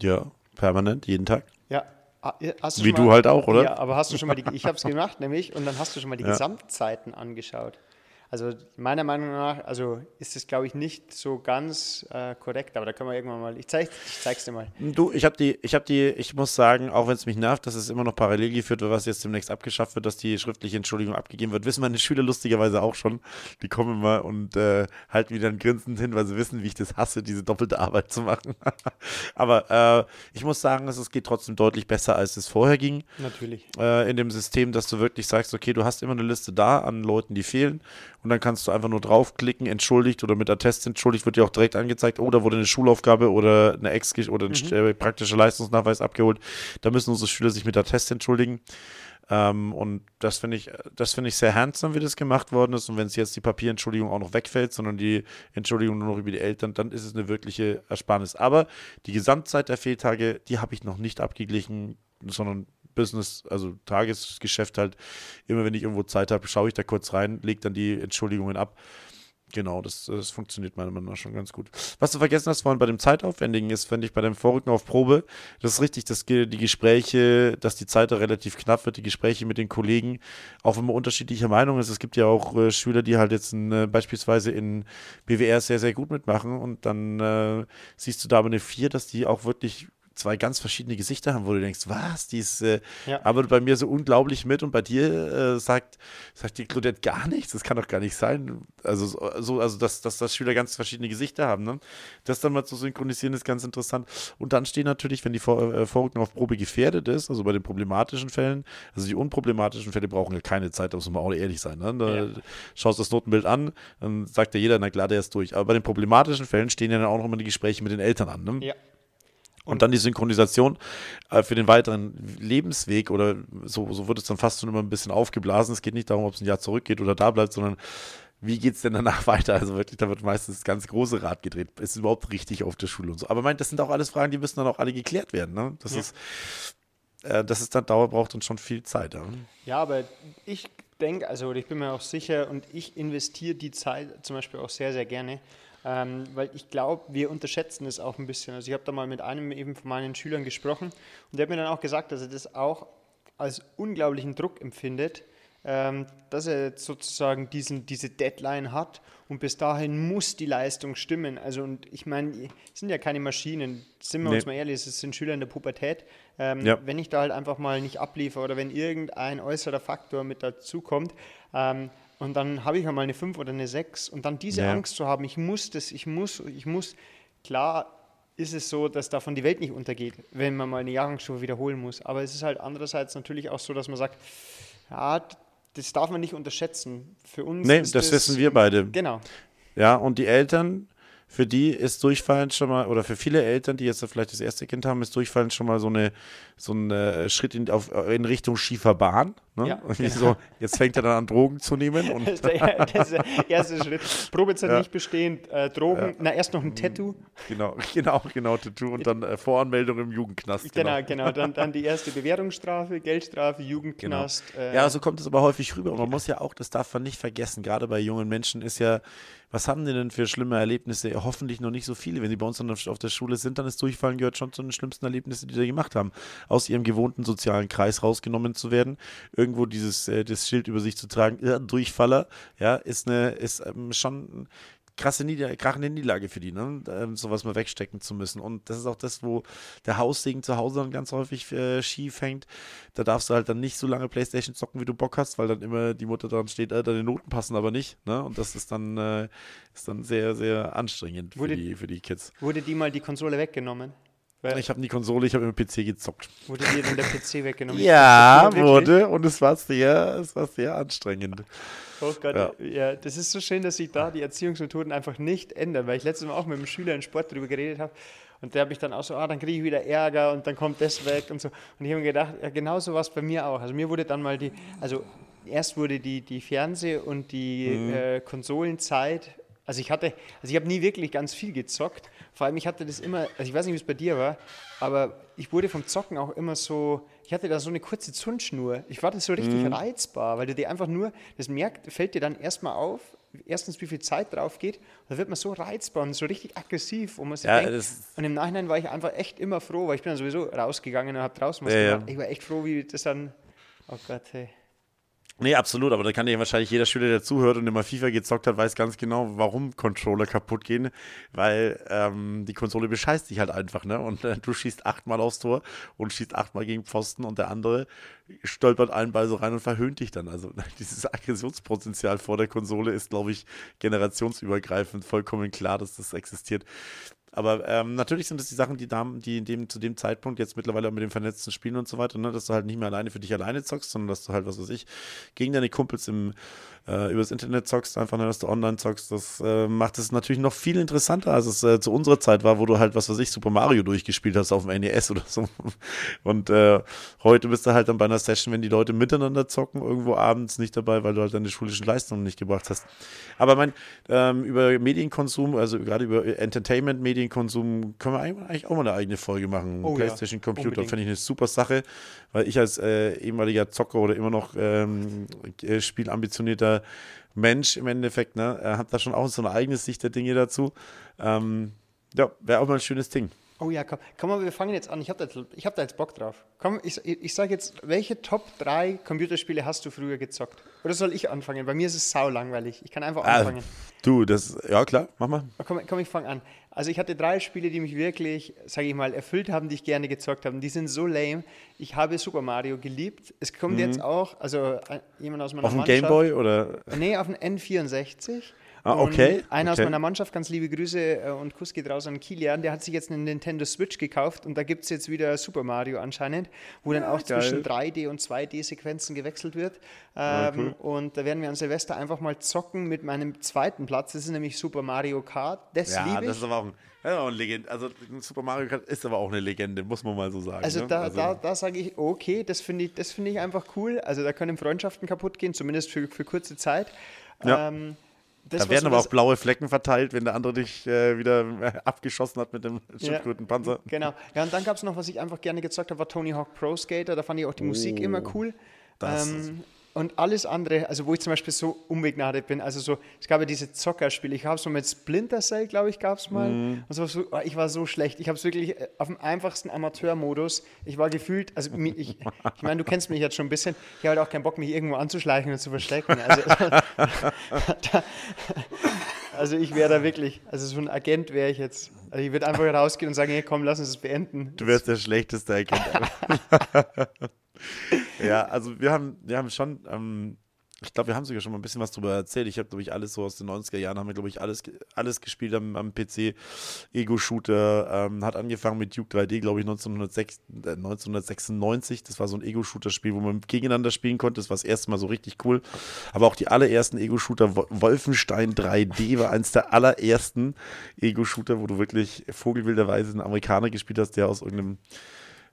Speaker 2: Ja, permanent, jeden Tag.
Speaker 1: Ja. Ah,
Speaker 2: du Wie mal, du halt auch, oder? Ja,
Speaker 1: aber hast du schon mal die, ich habe es [LAUGHS] gemacht, nämlich, und dann hast du schon mal die ja. Gesamtzeiten angeschaut. Also meiner Meinung nach, also ist es, glaube ich, nicht so ganz äh, korrekt, aber da können wir irgendwann mal, ich, zeig, ich zeig's dir mal.
Speaker 2: Du, ich habe die, ich habe die, ich muss sagen, auch wenn es mich nervt, dass es immer noch parallel geführt wird, was jetzt demnächst abgeschafft wird, dass die schriftliche Entschuldigung abgegeben wird, wissen meine Schüler lustigerweise auch schon. Die kommen immer und äh, halten wieder ein Grinsen hin, weil sie wissen, wie ich das hasse, diese doppelte Arbeit zu machen. [LAUGHS] aber äh, ich muss sagen, es geht trotzdem deutlich besser, als es vorher ging.
Speaker 1: Natürlich.
Speaker 2: Äh, in dem System, dass du wirklich sagst, okay, du hast immer eine Liste da an Leuten, die fehlen und dann kannst du einfach nur draufklicken, entschuldigt oder mit Attest entschuldigt, wird dir auch direkt angezeigt, oh, da wurde eine Schulaufgabe oder eine Ex oder ein
Speaker 1: Mhm.
Speaker 2: äh, praktischer Leistungsnachweis abgeholt. Da müssen unsere Schüler sich mit Attest entschuldigen. Ähm, und das finde ich, das finde ich sehr handsome, wie das gemacht worden ist. Und wenn es jetzt die Papierentschuldigung auch noch wegfällt, sondern die Entschuldigung nur noch über die Eltern, dann ist es eine wirkliche Ersparnis. Aber die Gesamtzeit der Fehltage, die habe ich noch nicht abgeglichen, sondern Business, also Tagesgeschäft halt. Immer wenn ich irgendwo Zeit habe, schaue ich da kurz rein, lege dann die Entschuldigungen ab. Genau, das, das funktioniert meiner Meinung nach schon ganz gut. Was du vergessen hast vorhin bei dem Zeitaufwendigen ist, finde ich, bei dem Vorrücken auf Probe, das ist richtig, dass die Gespräche, dass die Zeit da relativ knapp wird, die Gespräche mit den Kollegen, auch wenn man unterschiedlicher Meinung ist. Es gibt ja auch äh, Schüler, die halt jetzt äh, beispielsweise in BWR sehr, sehr gut mitmachen und dann äh, siehst du da aber eine 4, dass die auch wirklich zwei ganz verschiedene Gesichter haben, wo du denkst, was, die ist, äh,
Speaker 1: Ja.
Speaker 2: arbeitet bei mir so unglaublich mit und bei dir äh, sagt, sagt die Claudette gar nichts, das kann doch gar nicht sein. Also, so- so, also dass, dass, dass Schüler ganz verschiedene Gesichter haben. Ne? Das dann mal zu synchronisieren ist ganz interessant. Und dann stehen natürlich, wenn die Vor äh, Vorrückung auf Probe gefährdet ist, also bei den problematischen Fällen, also die unproblematischen Fälle brauchen ja keine Zeit, da muss man auch ehrlich sein. Ne? Da
Speaker 1: Ja.
Speaker 2: schaust das Notenbild an, dann sagt ja jeder, na klar, der ist durch. Aber bei den problematischen Fällen stehen ja dann auch noch mal die Gespräche mit den Eltern an. Ne?
Speaker 1: Ja.
Speaker 2: Und dann die Synchronisation äh, für den weiteren Lebensweg oder so, so wird es dann fast schon immer ein bisschen aufgeblasen. Es geht nicht darum, ob es ein Jahr zurückgeht oder da bleibt, sondern wie geht es denn danach [LAUGHS] weiter? Also wirklich, da wird meistens das ganz große Rad gedreht. Ist es überhaupt richtig auf der Schule und so. Aber meint, das sind auch alles Fragen, die müssen dann auch alle geklärt werden. Ne? Das
Speaker 1: Ja.
Speaker 2: ist, äh, das ist dann Dauer braucht dann schon viel Zeit. Ja?
Speaker 1: Ja, aber ich denke, also ich bin mir auch sicher und ich investiere die Zeit zum Beispiel auch sehr, sehr gerne, ähm, weil ich glaube, wir unterschätzen es auch ein bisschen. Also ich habe da mal mit einem eben von meinen Schülern gesprochen und der hat mir dann auch gesagt, dass er das auch als unglaublichen Druck empfindet, ähm, dass er jetzt sozusagen diesen, diese Deadline hat und bis dahin muss die Leistung stimmen. Also und ich meine, es sind ja keine Maschinen, sind wir
Speaker 2: Nee.
Speaker 1: uns mal ehrlich, es sind Schüler in der Pubertät. Ähm,
Speaker 2: Ja.
Speaker 1: Wenn ich da halt einfach mal nicht abliefere oder wenn irgendein äußerer Faktor mit dazukommt ähm, und dann habe ich einmal eine 5 oder eine 6 und dann diese
Speaker 2: Ja.
Speaker 1: Angst zu haben, ich muss das, ich muss, ich muss, klar ist es so, dass davon die Welt nicht untergeht, wenn man mal eine Jahrgangsstufe wiederholen muss. Aber es ist halt andererseits natürlich auch so, dass man sagt, ja, das darf man nicht unterschätzen. Für uns
Speaker 2: Nee,
Speaker 1: ist
Speaker 2: das wissen wir beide.
Speaker 1: Genau.
Speaker 2: Ja, und die Eltern, für die ist Durchfallen schon mal, oder für viele Eltern, die jetzt vielleicht das erste Kind haben, ist Durchfallen schon mal so, eine, so ein äh, Schritt in, auf, in Richtung schiefer Bahn. Ne?
Speaker 1: Ja,
Speaker 2: Irgendwie
Speaker 1: genau.
Speaker 2: so, jetzt fängt er dann an, Drogen zu nehmen. [LAUGHS] Und
Speaker 1: Das ist der, erste Schritt. Probezeit
Speaker 2: Ja.
Speaker 1: nicht bestehend, äh, Drogen, na erst noch ein Tattoo.
Speaker 2: genau, [LAUGHS] genau, genau, Tattoo und dann äh, Voranmeldung im Jugendknast.
Speaker 1: Genau, genau. Dann, dann die erste [LAUGHS] Bewährungsstrafe, Geldstrafe, Jugendknast. Äh,
Speaker 2: Ja, so kommt es aber häufig rüber. Und man muss ja auch, das darf man nicht vergessen, gerade bei jungen Menschen ist ja, was haben die denn für schlimme Erlebnisse? Hoffentlich noch nicht so viele. Wenn die bei uns dann auf auf der Schule sind, dann ist Durchfallen gehört schon zu den schlimmsten Erlebnissen, die sie gemacht haben. Aus ihrem gewohnten sozialen Kreis rausgenommen zu werden, irgendwo dieses äh, das Schild über sich zu tragen, äh, Durchfaller, ja, ist eine, ist ähm, schon krasse Nieder krachende Niederlage für die, ne? ähm, sowas mal wegstecken zu müssen. Und das ist auch das, wo der Haussegen zu Hause dann ganz häufig äh, schief hängt. Da darfst du halt dann nicht so lange Playstation zocken, wie du Bock hast, weil dann immer die Mutter dran steht, äh, deine Noten passen aber nicht. Ne? Und das ist dann, äh, ist dann sehr, sehr anstrengend für
Speaker 1: Wurde-
Speaker 2: die, für die Kids.
Speaker 1: Wurde die mal die Konsole weggenommen?
Speaker 2: Ich habe die Konsole, ich habe im PC gezockt.
Speaker 1: wurde dir dann der PC weggenommen?
Speaker 2: Ja, [LAUGHS] wurde und es war sehr, es war sehr anstrengend.
Speaker 1: Oh Gott,
Speaker 2: Ja.
Speaker 1: ja. das ist so schön, dass sich da die Erziehungsmethoden einfach nicht ändern, weil ich letztes Mal auch mit einem Schüler in Sport darüber geredet habe und der habe ich dann auch so, ah, dann kriege ich wieder Ärger und dann kommt das weg und so. Und ich habe mir gedacht, ja, genau so war es bei mir auch. Also mir wurde dann mal die, also erst wurde die, die Fernseh- und die
Speaker 2: Mhm.
Speaker 1: äh, Konsolenzeit, also ich hatte, also ich habe nie wirklich ganz viel gezockt. Vor allem, ich hatte das immer, also ich weiß nicht, wie es bei dir war, aber ich wurde vom Zocken auch immer so, ich hatte da so eine kurze Zündschnur. Ich war das so richtig
Speaker 2: Mhm.
Speaker 1: reizbar, weil du dir einfach nur, das merkt, fällt dir dann erstmal auf, erstens, wie viel Zeit drauf geht, und da wird man so reizbar und so richtig aggressiv, wo man sich
Speaker 2: Ja,
Speaker 1: denkt, und im Nachhinein war ich einfach echt immer froh, weil ich bin dann sowieso rausgegangen und habe draußen was
Speaker 2: Ja, ja.
Speaker 1: gemacht. Ich war echt froh, wie das dann, oh Gott, hey.
Speaker 2: Nee, absolut, aber da kann ja wahrscheinlich jeder Schüler, der zuhört und immer FIFA gezockt hat, weiß ganz genau, warum Controller kaputt gehen, weil ähm, die Konsole bescheißt dich halt einfach, ne? Und äh, du schießt achtmal aufs Tor und schießt achtmal gegen Pfosten und der andere stolpert einen Ball so rein und verhöhnt dich dann. Also [LAUGHS] dieses Aggressionspotenzial vor der Konsole ist, glaube ich, generationsübergreifend vollkommen klar, dass das existiert. Aber ähm, natürlich sind es die Sachen, die, da, die in dem, zu dem Zeitpunkt jetzt mittlerweile mit dem vernetzten Spielen und so weiter, ne, dass du halt nicht mehr alleine für dich alleine zockst, sondern dass du halt, was weiß ich, gegen deine Kumpels im, äh, übers Internet zockst, einfach nur, dass du online zockst, das äh, macht es natürlich noch viel interessanter, als es äh, zu unserer Zeit war, wo du halt, was weiß ich, Super Mario durchgespielt hast auf dem NES oder so. [LAUGHS] Und äh, heute bist du halt dann bei einer Session, wenn die Leute miteinander zocken, irgendwo abends nicht dabei, weil du halt deine schulischen Leistungen nicht gebracht hast. Aber mein, ähm, über Medienkonsum, also gerade über Entertainment, Medienkonsum, können wir eigentlich auch mal eine eigene Folge machen.
Speaker 1: Oh,
Speaker 2: PlayStation,
Speaker 1: ja,
Speaker 2: Computer,
Speaker 1: unbedingt.
Speaker 2: finde ich eine super Sache, weil ich als äh, ehemaliger Zocker oder immer noch ähm, äh, spielambitionierter Mensch im Endeffekt, ne, äh, habe da schon auch so eine eigene Sicht der Dinge dazu. Ähm, ja, wäre auch mal ein schönes Ding.
Speaker 1: Oh ja, komm, komm mal, wir fangen jetzt an. Ich habe da, hab da jetzt Bock drauf. Komm, ich, ich sage jetzt, welche Top 3 Computerspiele hast du früher gezockt? Oder soll ich anfangen? Bei mir ist es sau langweilig. Ich kann einfach
Speaker 2: Ah,
Speaker 1: anfangen.
Speaker 2: du, das, ja klar, mach mal.
Speaker 1: Komm, komm, ich fange an. Also ich hatte drei Spiele, die mich wirklich, sage ich mal, erfüllt haben, die ich gerne gezockt habe. Die sind so lame. Ich habe Super Mario geliebt. Es kommt jetzt auch, also äh, jemand aus meiner
Speaker 2: Mhm. Auf dem
Speaker 1: Mannschaft.
Speaker 2: Gameboy oder?
Speaker 1: Nee, auf dem N64.
Speaker 2: Ah,
Speaker 1: Und
Speaker 2: okay,
Speaker 1: Einer aus
Speaker 2: okay.
Speaker 1: meiner Mannschaft, ganz liebe Grüße äh, und Kuss geht raus an Kilian, der hat sich jetzt einen Nintendo Switch gekauft und da gibt es jetzt wieder Super Mario anscheinend, wo dann auch
Speaker 2: geil.
Speaker 1: zwischen 3D und 2D-Sequenzen gewechselt wird.
Speaker 2: Ah,
Speaker 1: Ähm, Und da werden wir an Silvester einfach mal zocken mit meinem zweiten Platz. Das ist nämlich Super Mario Kart. Das
Speaker 2: Ja,
Speaker 1: liebe ich.
Speaker 2: das ist aber auch ein, das ist auch ein Legende. Also Super Mario Kart ist aber auch eine Legende, muss man mal so sagen.
Speaker 1: Also
Speaker 2: ne?
Speaker 1: da, da, da sage ich, okay, das finde ich, das finde ich einfach cool. Also da können Freundschaften kaputt gehen, zumindest für, für kurze Zeit.
Speaker 2: Ja.
Speaker 1: Ähm, das,
Speaker 2: da werden aber auch blaue Flecken verteilt, wenn der andere dich äh, wieder äh, abgeschossen hat mit dem Schildkrötenpanzer.
Speaker 1: Genau. Ja, und dann gab es noch, was ich einfach gerne gezockt habe, war Tony Hawk Pro Skater. Da fand ich auch die Musik immer cool.
Speaker 2: das
Speaker 1: Ähm, und alles andere, also wo ich zum Beispiel so unbegnadet bin, also so, es gab ja diese Zockerspiele, ich habe so mit Splinter Cell, glaube ich, gab es mal.
Speaker 2: Mhm.
Speaker 1: Und so, so, oh, ich war so schlecht. Ich habe es wirklich äh, auf dem einfachsten Amateurmodus. Ich war gefühlt, also ich, ich meine, du kennst mich jetzt schon ein bisschen, ich habe halt auch keinen Bock, mich irgendwo anzuschleichen und zu verstecken. Also, da, [LAUGHS] also ich wäre da wirklich, also so ein Agent wäre ich jetzt. Also ich würde einfach rausgehen und sagen, hey, komm, lass uns das beenden.
Speaker 2: Du wärst der schlechteste Agent. [LAUGHS] ja, also wir haben, wir haben schon, ähm, ich glaube, wir haben sogar schon mal ein bisschen was drüber erzählt. Ich habe, glaube ich, alles so aus den 90er Jahren, haben wir, glaube ich, alles, alles gespielt am, am PC. Ego-Shooter, ähm, hat angefangen mit Duke 3D, glaube ich, 1906, äh, 1996. Das war so ein Ego-Shooter-Spiel, wo man gegeneinander spielen konnte. Das war das erste Mal so richtig cool. Aber auch die allerersten Ego-Shooter, Wo- Wolfenstein 3D war eins der allerersten Ego-Shooter, wo du wirklich vogelwilderweise einen Amerikaner gespielt hast, der aus irgendeinem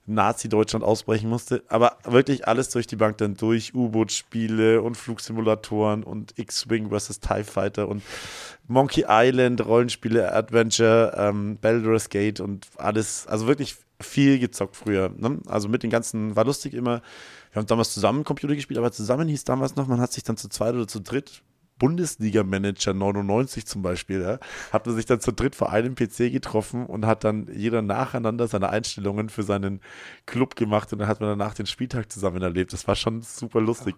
Speaker 2: Nazi-Deutschland ausbrechen musste. Aber wirklich alles durch die Bank dann durch. U-Boot-Spiele und Flugsimulatoren und X-Wing vs. TIE Fighter und Monkey Island, Rollenspiele, Adventure, ähm, Baldur's Gate und alles. Also wirklich viel gezockt früher. Ne? Also mit den ganzen, war lustig immer. Wir haben damals zusammen Computer gespielt, aber zusammen hieß damals noch, man hat sich dann zu zweit oder zu dritt Bundesliga-Manager 99 zum Beispiel, ja, hat man sich dann zu dritt vor einem PC getroffen und hat dann jeder nacheinander seine Einstellungen für seinen Club gemacht und dann hat man danach den Spieltag zusammen erlebt. Das war schon super lustig.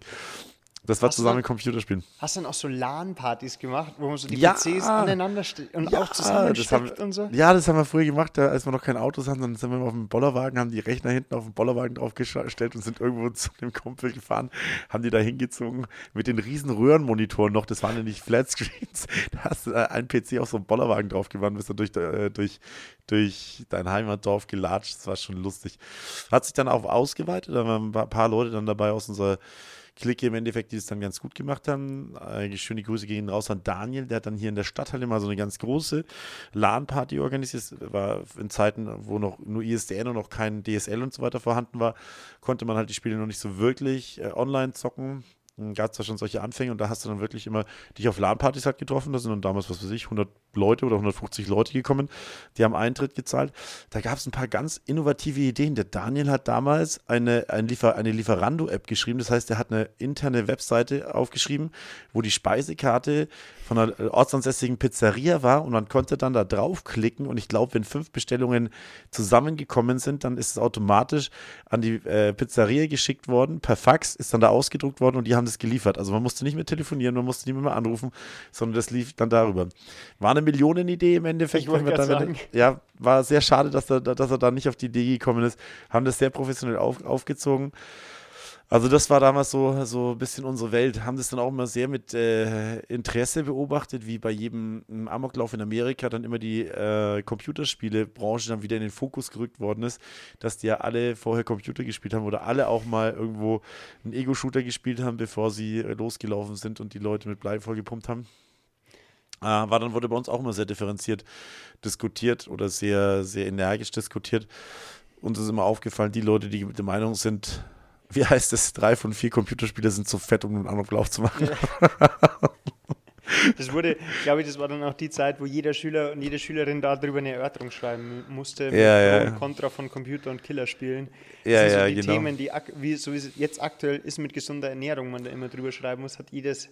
Speaker 2: Das war
Speaker 1: Hast du
Speaker 2: zusammen
Speaker 1: dann-
Speaker 2: Computerspielen.
Speaker 1: Hast du dann auch so LAN-Partys gemacht, wo man so die
Speaker 2: Ja.
Speaker 1: PCs aneinander steht und auch
Speaker 2: das
Speaker 1: zusammensteckt und so?
Speaker 2: Ja, das haben wir früher gemacht, da, als wir noch kein Autos hatten, dann sind wir auf dem Bollerwagen, haben die Rechner hinten auf dem Bollerwagen draufgestellt und sind irgendwo [LAUGHS] zu dem Kumpel gefahren, haben die da hingezogen mit den riesen Röhrenmonitoren noch, das waren ja nicht Flatscreens, [LAUGHS] da hast du äh, einen PC auf so einem Bollerwagen draufgewandt, bist dann durch, äh, durch, durch dein Heimatdorf gelatscht, das war schon lustig. Hat sich dann auch ausgeweitet, da waren ein paar Leute dann dabei aus unserer Clique im Endeffekt, die es dann ganz gut gemacht haben. Äh, schöne Grüße gehen raus an Daniel, der hat dann hier in der Stadthalle mal so eine ganz große LAN-Party organisiert. War in Zeiten, wo noch nur ISDN und noch kein DSL und so weiter vorhanden war, konnte man halt die Spiele noch nicht so wirklich äh, online zocken. Gab es da schon solche Anfänge und da hast du dann wirklich immer dich auf LAN-Partys halt getroffen. Da sind dann damals, was weiß ich, 100 Leute oder 150 Leute gekommen. Die haben Eintritt gezahlt. Da gab es ein paar ganz innovative Ideen. Der Daniel hat damals eine, ein Liefer, eine Lieferando-App geschrieben. Das heißt, er hat eine interne Webseite aufgeschrieben, wo die Speisekarte von einer ortsansässigen Pizzeria war und man konnte dann da draufklicken und ich glaube, wenn fünf Bestellungen zusammengekommen sind, dann ist es automatisch an die äh, Pizzeria geschickt worden, per Fax ist dann da ausgedruckt worden und die haben das geliefert. Also man musste nicht mehr telefonieren, man musste nicht mehr anrufen, sondern das lief dann darüber. War eine Millionenidee im Endeffekt.
Speaker 1: Ich
Speaker 2: wir dann-. Ja, war sehr schade, dass er, dass er da nicht auf die Idee gekommen ist. Haben das sehr professionell auf, aufgezogen. Also das war damals so, so ein bisschen unsere Welt. Haben das dann auch immer sehr mit äh, Interesse beobachtet, wie bei jedem ähm, Amoklauf in Amerika dann immer die äh, Computerspielebranche dann wieder in den Fokus gerückt worden ist, dass die ja alle vorher Computer gespielt haben oder alle auch mal irgendwo einen Ego-Shooter gespielt haben, bevor sie äh, losgelaufen sind und die Leute mit Blei vollgepumpt haben. Äh, war dann wurde bei uns auch immer sehr differenziert diskutiert oder sehr, sehr energisch diskutiert. Uns ist immer aufgefallen, die Leute, die der Meinung sind, wie heißt es, drei von vier Computerspiele sind zu fett, um einen Amoklauf zu machen. [LAUGHS]
Speaker 1: Das wurde, glaube ich, das war dann auch die Zeit, wo jeder Schüler und jede Schülerin darüber eine Erörterung schreiben musste, mit
Speaker 2: Ja, ja.
Speaker 1: Und Contra von Computer- und Killerspielen. Das
Speaker 2: Ja,
Speaker 1: sind so
Speaker 2: ja,
Speaker 1: die
Speaker 2: genau.
Speaker 1: Themen, die, wie, so wie es jetzt aktuell ist mit gesunder Ernährung, man da immer drüber schreiben muss, hat jedes,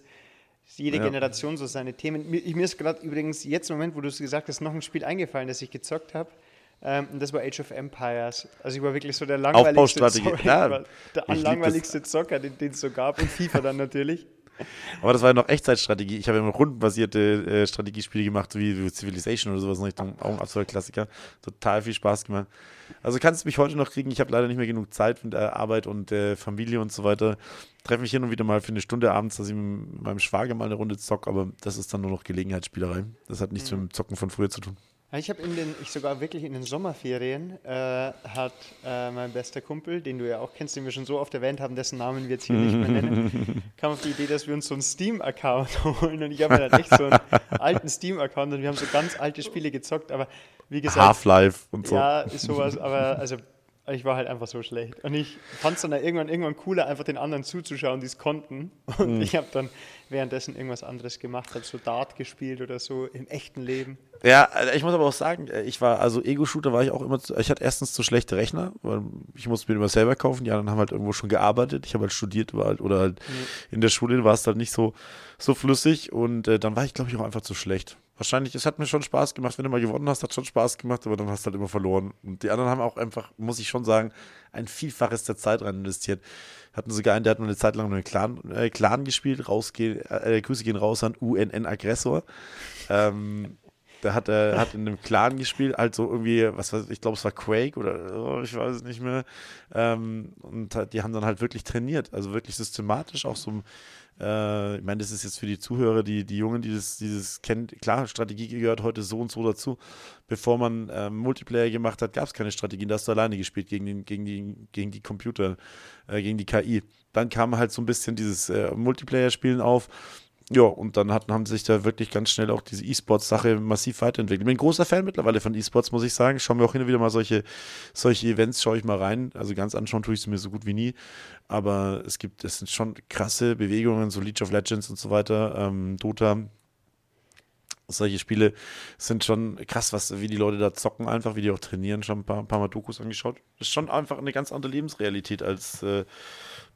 Speaker 1: jede
Speaker 2: Ja.
Speaker 1: Generation so seine Themen. Mir, mir ist gerade übrigens jetzt im Moment, wo du es gesagt hast, noch ein Spiel eingefallen, das ich gezockt habe. Ähm, das war Age of Empires. Also ich war wirklich so der [LAUGHS] langweiligste. Zocker,
Speaker 2: Ja,
Speaker 1: der langweiligste Zocker, den es so gab. Und FIFA dann natürlich. [LAUGHS]
Speaker 2: Aber das war ja noch Echtzeitstrategie. Ich habe ja immer rundenbasierte äh, Strategiespiele gemacht, wie, wie Civilization oder sowas in Richtung, auch ein absoluter Klassiker. Total viel Spaß gemacht. Also kannst du mich heute noch kriegen. Ich habe leider nicht mehr genug Zeit mit der Arbeit und äh, Familie und so weiter. Treffe mich hin und wieder mal für eine Stunde abends, dass ich mit meinem Schwager mal eine Runde zock, aber das ist dann nur noch Gelegenheitsspielerei. Das hat nichts mit dem Zocken von früher zu tun.
Speaker 1: Ich habe in den, ich sogar wirklich in den Sommerferien, äh, hat äh, mein bester Kumpel, den du ja auch kennst, den wir schon so oft erwähnt haben, dessen Namen wir jetzt hier nicht mehr nennen, [LAUGHS] kam auf die Idee, dass wir uns so einen Steam-Account [LAUGHS] holen. Und ich habe mir dann echt so einen alten Steam-Account und wir haben so ganz alte Spiele gezockt. Aber wie gesagt,
Speaker 2: Half-Life und so.
Speaker 1: ja, ist sowas, aber also ich war halt einfach so schlecht. Und ich fand es dann irgendwann, irgendwann cooler, einfach den anderen zuzuschauen, die es konnten. Und
Speaker 2: Mhm.
Speaker 1: ich habe dann währenddessen irgendwas anderes gemacht, habe so Dart gespielt oder so im echten Leben.
Speaker 2: Ja, äh, ich muss aber auch sagen, äh, ich war, also Ego-Shooter war ich auch immer, zu, ich hatte erstens zu schlechte Rechner, weil ich musste mir immer selber kaufen, die anderen haben halt irgendwo schon gearbeitet, ich habe halt studiert, war halt, oder halt in der Schule war es halt nicht so, so flüssig und äh, dann war ich, glaube ich, auch einfach zu schlecht. Wahrscheinlich, es hat mir schon Spaß gemacht, wenn du mal gewonnen hast, hat schon Spaß gemacht, aber dann hast du halt immer verloren. Und die anderen haben auch einfach, muss ich schon sagen, ein Vielfaches der Zeit rein investiert. Hatten sogar einen, der hat mal eine Zeit lang einen Clan, äh, Clan gespielt, rausgehen, äh, Grüße gehen raus an UNN Aggressor. Ähm, der hat, äh, hat in einem Clan gespielt, halt so irgendwie, was weiß ich, glaube, es war Quake oder oh, ich weiß es nicht mehr. Ähm, und hat, die haben dann halt wirklich trainiert, also wirklich systematisch auch so. Äh, ich meine, das ist jetzt für die Zuhörer, die, die Jungen, die das, dieses kennen, klar, Strategie gehört heute so und so dazu. Bevor man ähm, Multiplayer gemacht hat, gab es keine Strategien, da hast du alleine gespielt gegen, den, gegen, die, gegen die Computer, äh, gegen die KI. Dann kam halt so ein bisschen dieses äh, Multiplayer-Spielen auf. Ja, und dann hatten, haben sich da wirklich ganz schnell auch diese E-Sports-Sache massiv weiterentwickelt. Ich bin ein großer Fan mittlerweile von E-Sports, muss ich sagen. Schauen wir auch hin und wieder mal solche, solche Events, schaue ich mal rein. Also ganz anschauen tue ich es mir so gut wie nie. Aber es gibt, es sind schon krasse Bewegungen, so League of Legends und so weiter, ähm, Dota. Solche Spiele sind schon krass, was, wie die Leute da zocken, einfach, wie die auch trainieren. Schon ein paar, ein paar Mal Dokus angeschaut. Das ist schon einfach eine ganz andere Lebensrealität als äh,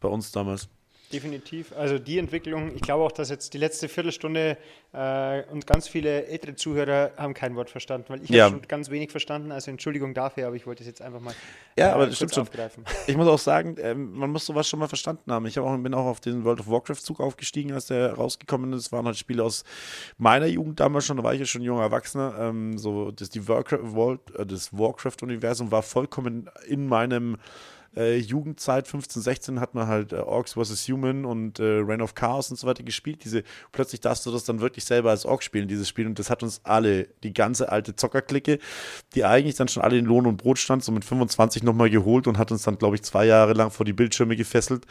Speaker 2: bei uns damals.
Speaker 1: Definitiv. Also die Entwicklung, ich glaube auch, dass jetzt die letzte Viertelstunde äh, und ganz viele ältere Zuhörer haben kein Wort verstanden, weil ich
Speaker 2: Ja.
Speaker 1: habe schon ganz wenig verstanden. Also Entschuldigung dafür, aber ich wollte es jetzt einfach mal
Speaker 2: Ja,
Speaker 1: äh,
Speaker 2: aber das stimmt schon.
Speaker 1: aufgreifen. [LAUGHS]
Speaker 2: Ich muss auch sagen, ähm, man muss sowas schon mal verstanden haben. Ich hab auch, bin auch auf den World of Warcraft-Zug aufgestiegen, als der rausgekommen ist. Das waren halt Spiele aus meiner Jugend damals schon, da war ich ja schon junger Erwachsener. Ähm, so, das, die Warcraft, World, äh, das Warcraft-Universum war vollkommen in meinem äh, Jugendzeit, 15, 16, hat man halt äh, Orcs vs. Human und äh, Reign of Chaos und so weiter gespielt. Diese, plötzlich darfst du das dann wirklich selber als Orc spielen, dieses Spiel. Und das hat uns alle, die ganze alte Zockerklicke, die eigentlich dann schon alle in Lohn und Brot stand, so mit 25 nochmal geholt und hat uns dann, glaube ich, zwei Jahre lang vor die Bildschirme gefesselt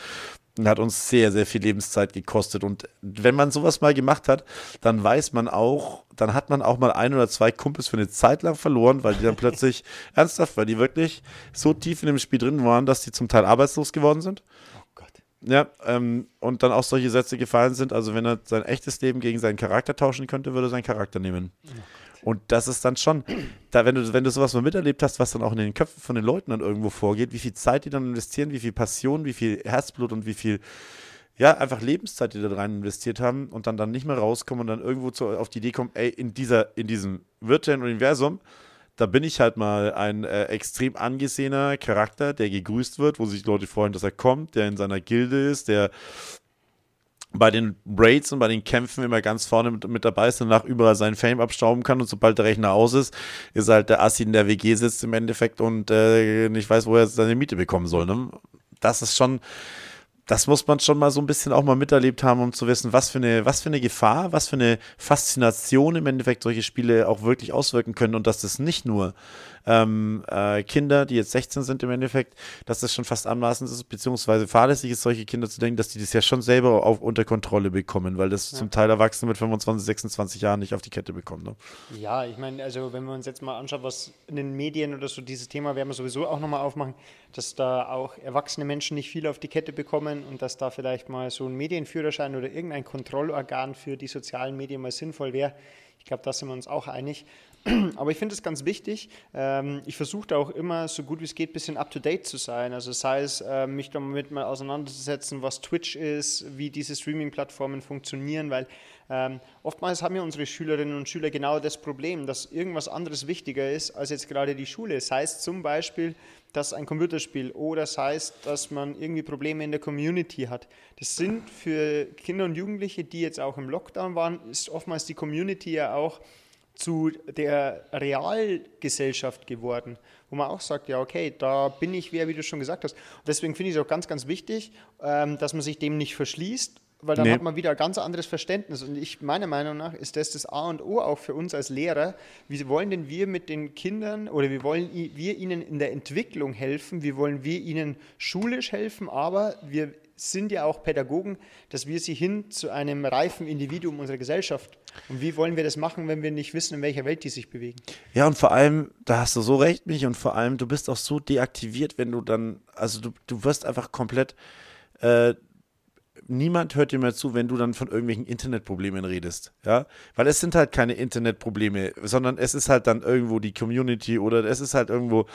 Speaker 2: und hat uns sehr, sehr viel Lebenszeit gekostet. Und wenn man sowas mal gemacht hat, dann weiß man auch, dann hat man auch mal ein oder zwei Kumpels für eine Zeit lang verloren, weil die dann plötzlich, [LAUGHS] ernsthaft, weil die wirklich so tief in dem Spiel drin waren, dass die zum Teil arbeitslos geworden sind.
Speaker 1: Oh Gott.
Speaker 2: Ja, ähm, und dann auch solche Sätze gefallen sind. Also, wenn er sein echtes Leben gegen seinen Charakter tauschen könnte, würde er seinen Charakter nehmen. Und das ist dann schon, da, wenn du, wenn du sowas mal miterlebt hast, was dann auch in den Köpfen von den Leuten dann irgendwo vorgeht, wie viel Zeit die dann investieren, wie viel Passion, wie viel Herzblut und wie viel, ja, einfach Lebenszeit, die da rein investiert haben und dann, dann nicht mehr rauskommen und dann irgendwo zu, auf die Idee kommen, ey, in dieser, in diesem virtuellen Universum, da bin ich halt mal ein äh, extrem angesehener Charakter, der gegrüßt wird, wo sich Leute freuen, dass er kommt, der in seiner Gilde ist, der bei den Raids und bei den Kämpfen immer ganz vorne mit, mit dabei ist und nach überall seinen Fame abstauben kann und sobald der Rechner aus ist, ist halt der Assi in der WG sitzt im Endeffekt und äh, nicht weiß, wo er seine Miete bekommen soll. Ne? Das ist schon, das muss man schon mal so ein bisschen auch mal miterlebt haben, um zu wissen, was für eine, was für eine Gefahr, was für eine Faszination im Endeffekt solche Spiele auch wirklich auswirken können und dass das nicht nur ähm, äh, Kinder, die jetzt 16 sind im Endeffekt, dass das schon fast anmaßend ist, beziehungsweise fahrlässig ist, solche Kinder zu denken, dass die das ja schon selber auf, unter Kontrolle bekommen, weil das ja. zum Teil Erwachsene mit 25, 26 Jahren nicht auf die Kette bekommen. Ne?
Speaker 1: Ja, ich meine, also wenn wir uns jetzt mal anschauen, was in den Medien oder so dieses Thema werden wir sowieso auch nochmal aufmachen, dass da auch erwachsene Menschen nicht viel auf die Kette bekommen und dass da vielleicht mal so ein Medienführerschein oder irgendein Kontrollorgan für die sozialen Medien mal sinnvoll wäre. Ich glaube, da sind wir uns auch einig. [CLEARS THROAT] Aber ich finde es ganz wichtig. Ähm, ich versuche da auch immer, so gut wie es geht, ein bisschen up-to-date zu sein. Also sei es, äh, mich damit mal auseinanderzusetzen, was Twitch ist, wie diese Streaming-Plattformen funktionieren, weil ähm, oftmals haben ja unsere Schülerinnen und Schüler genau das Problem, dass irgendwas anderes wichtiger ist als jetzt gerade die Schule. Sei es zum Beispiel, dass ein Computerspiel oder sei es, dass man irgendwie Probleme in der Community hat. Das sind für Kinder und Jugendliche, die jetzt auch im Lockdown waren, ist oftmals die Community ja auch zu der Realgesellschaft geworden, wo man auch sagt, ja, okay, da bin ich wer, wie du schon gesagt hast. Und deswegen finde ich es auch ganz, ganz wichtig, ähm, dass man sich dem nicht verschließt, weil dann nee. hat man wieder ein ganz anderes Verständnis. Und ich, meiner Meinung nach, ist das das A und O auch für uns als Lehrer. Wie wollen denn wir mit den Kindern oder wie wollen wir ihnen in der Entwicklung helfen? Wie wollen wir ihnen schulisch helfen? Aber wir sind ja auch Pädagogen, dass wir sie hin zu einem reifen Individuum unserer Gesellschaft. Und wie wollen wir das machen, wenn wir nicht wissen, in welcher Welt die sich bewegen?
Speaker 2: Ja, und vor allem, da hast du so recht, mich, und vor allem, du bist auch so deaktiviert, wenn du dann, also du, du wirst einfach komplett. Äh, niemand hört dir mehr zu, wenn du dann von irgendwelchen Internetproblemen redest, ja, weil es sind halt keine Internetprobleme, sondern es ist halt dann irgendwo die Community oder es ist halt irgendwo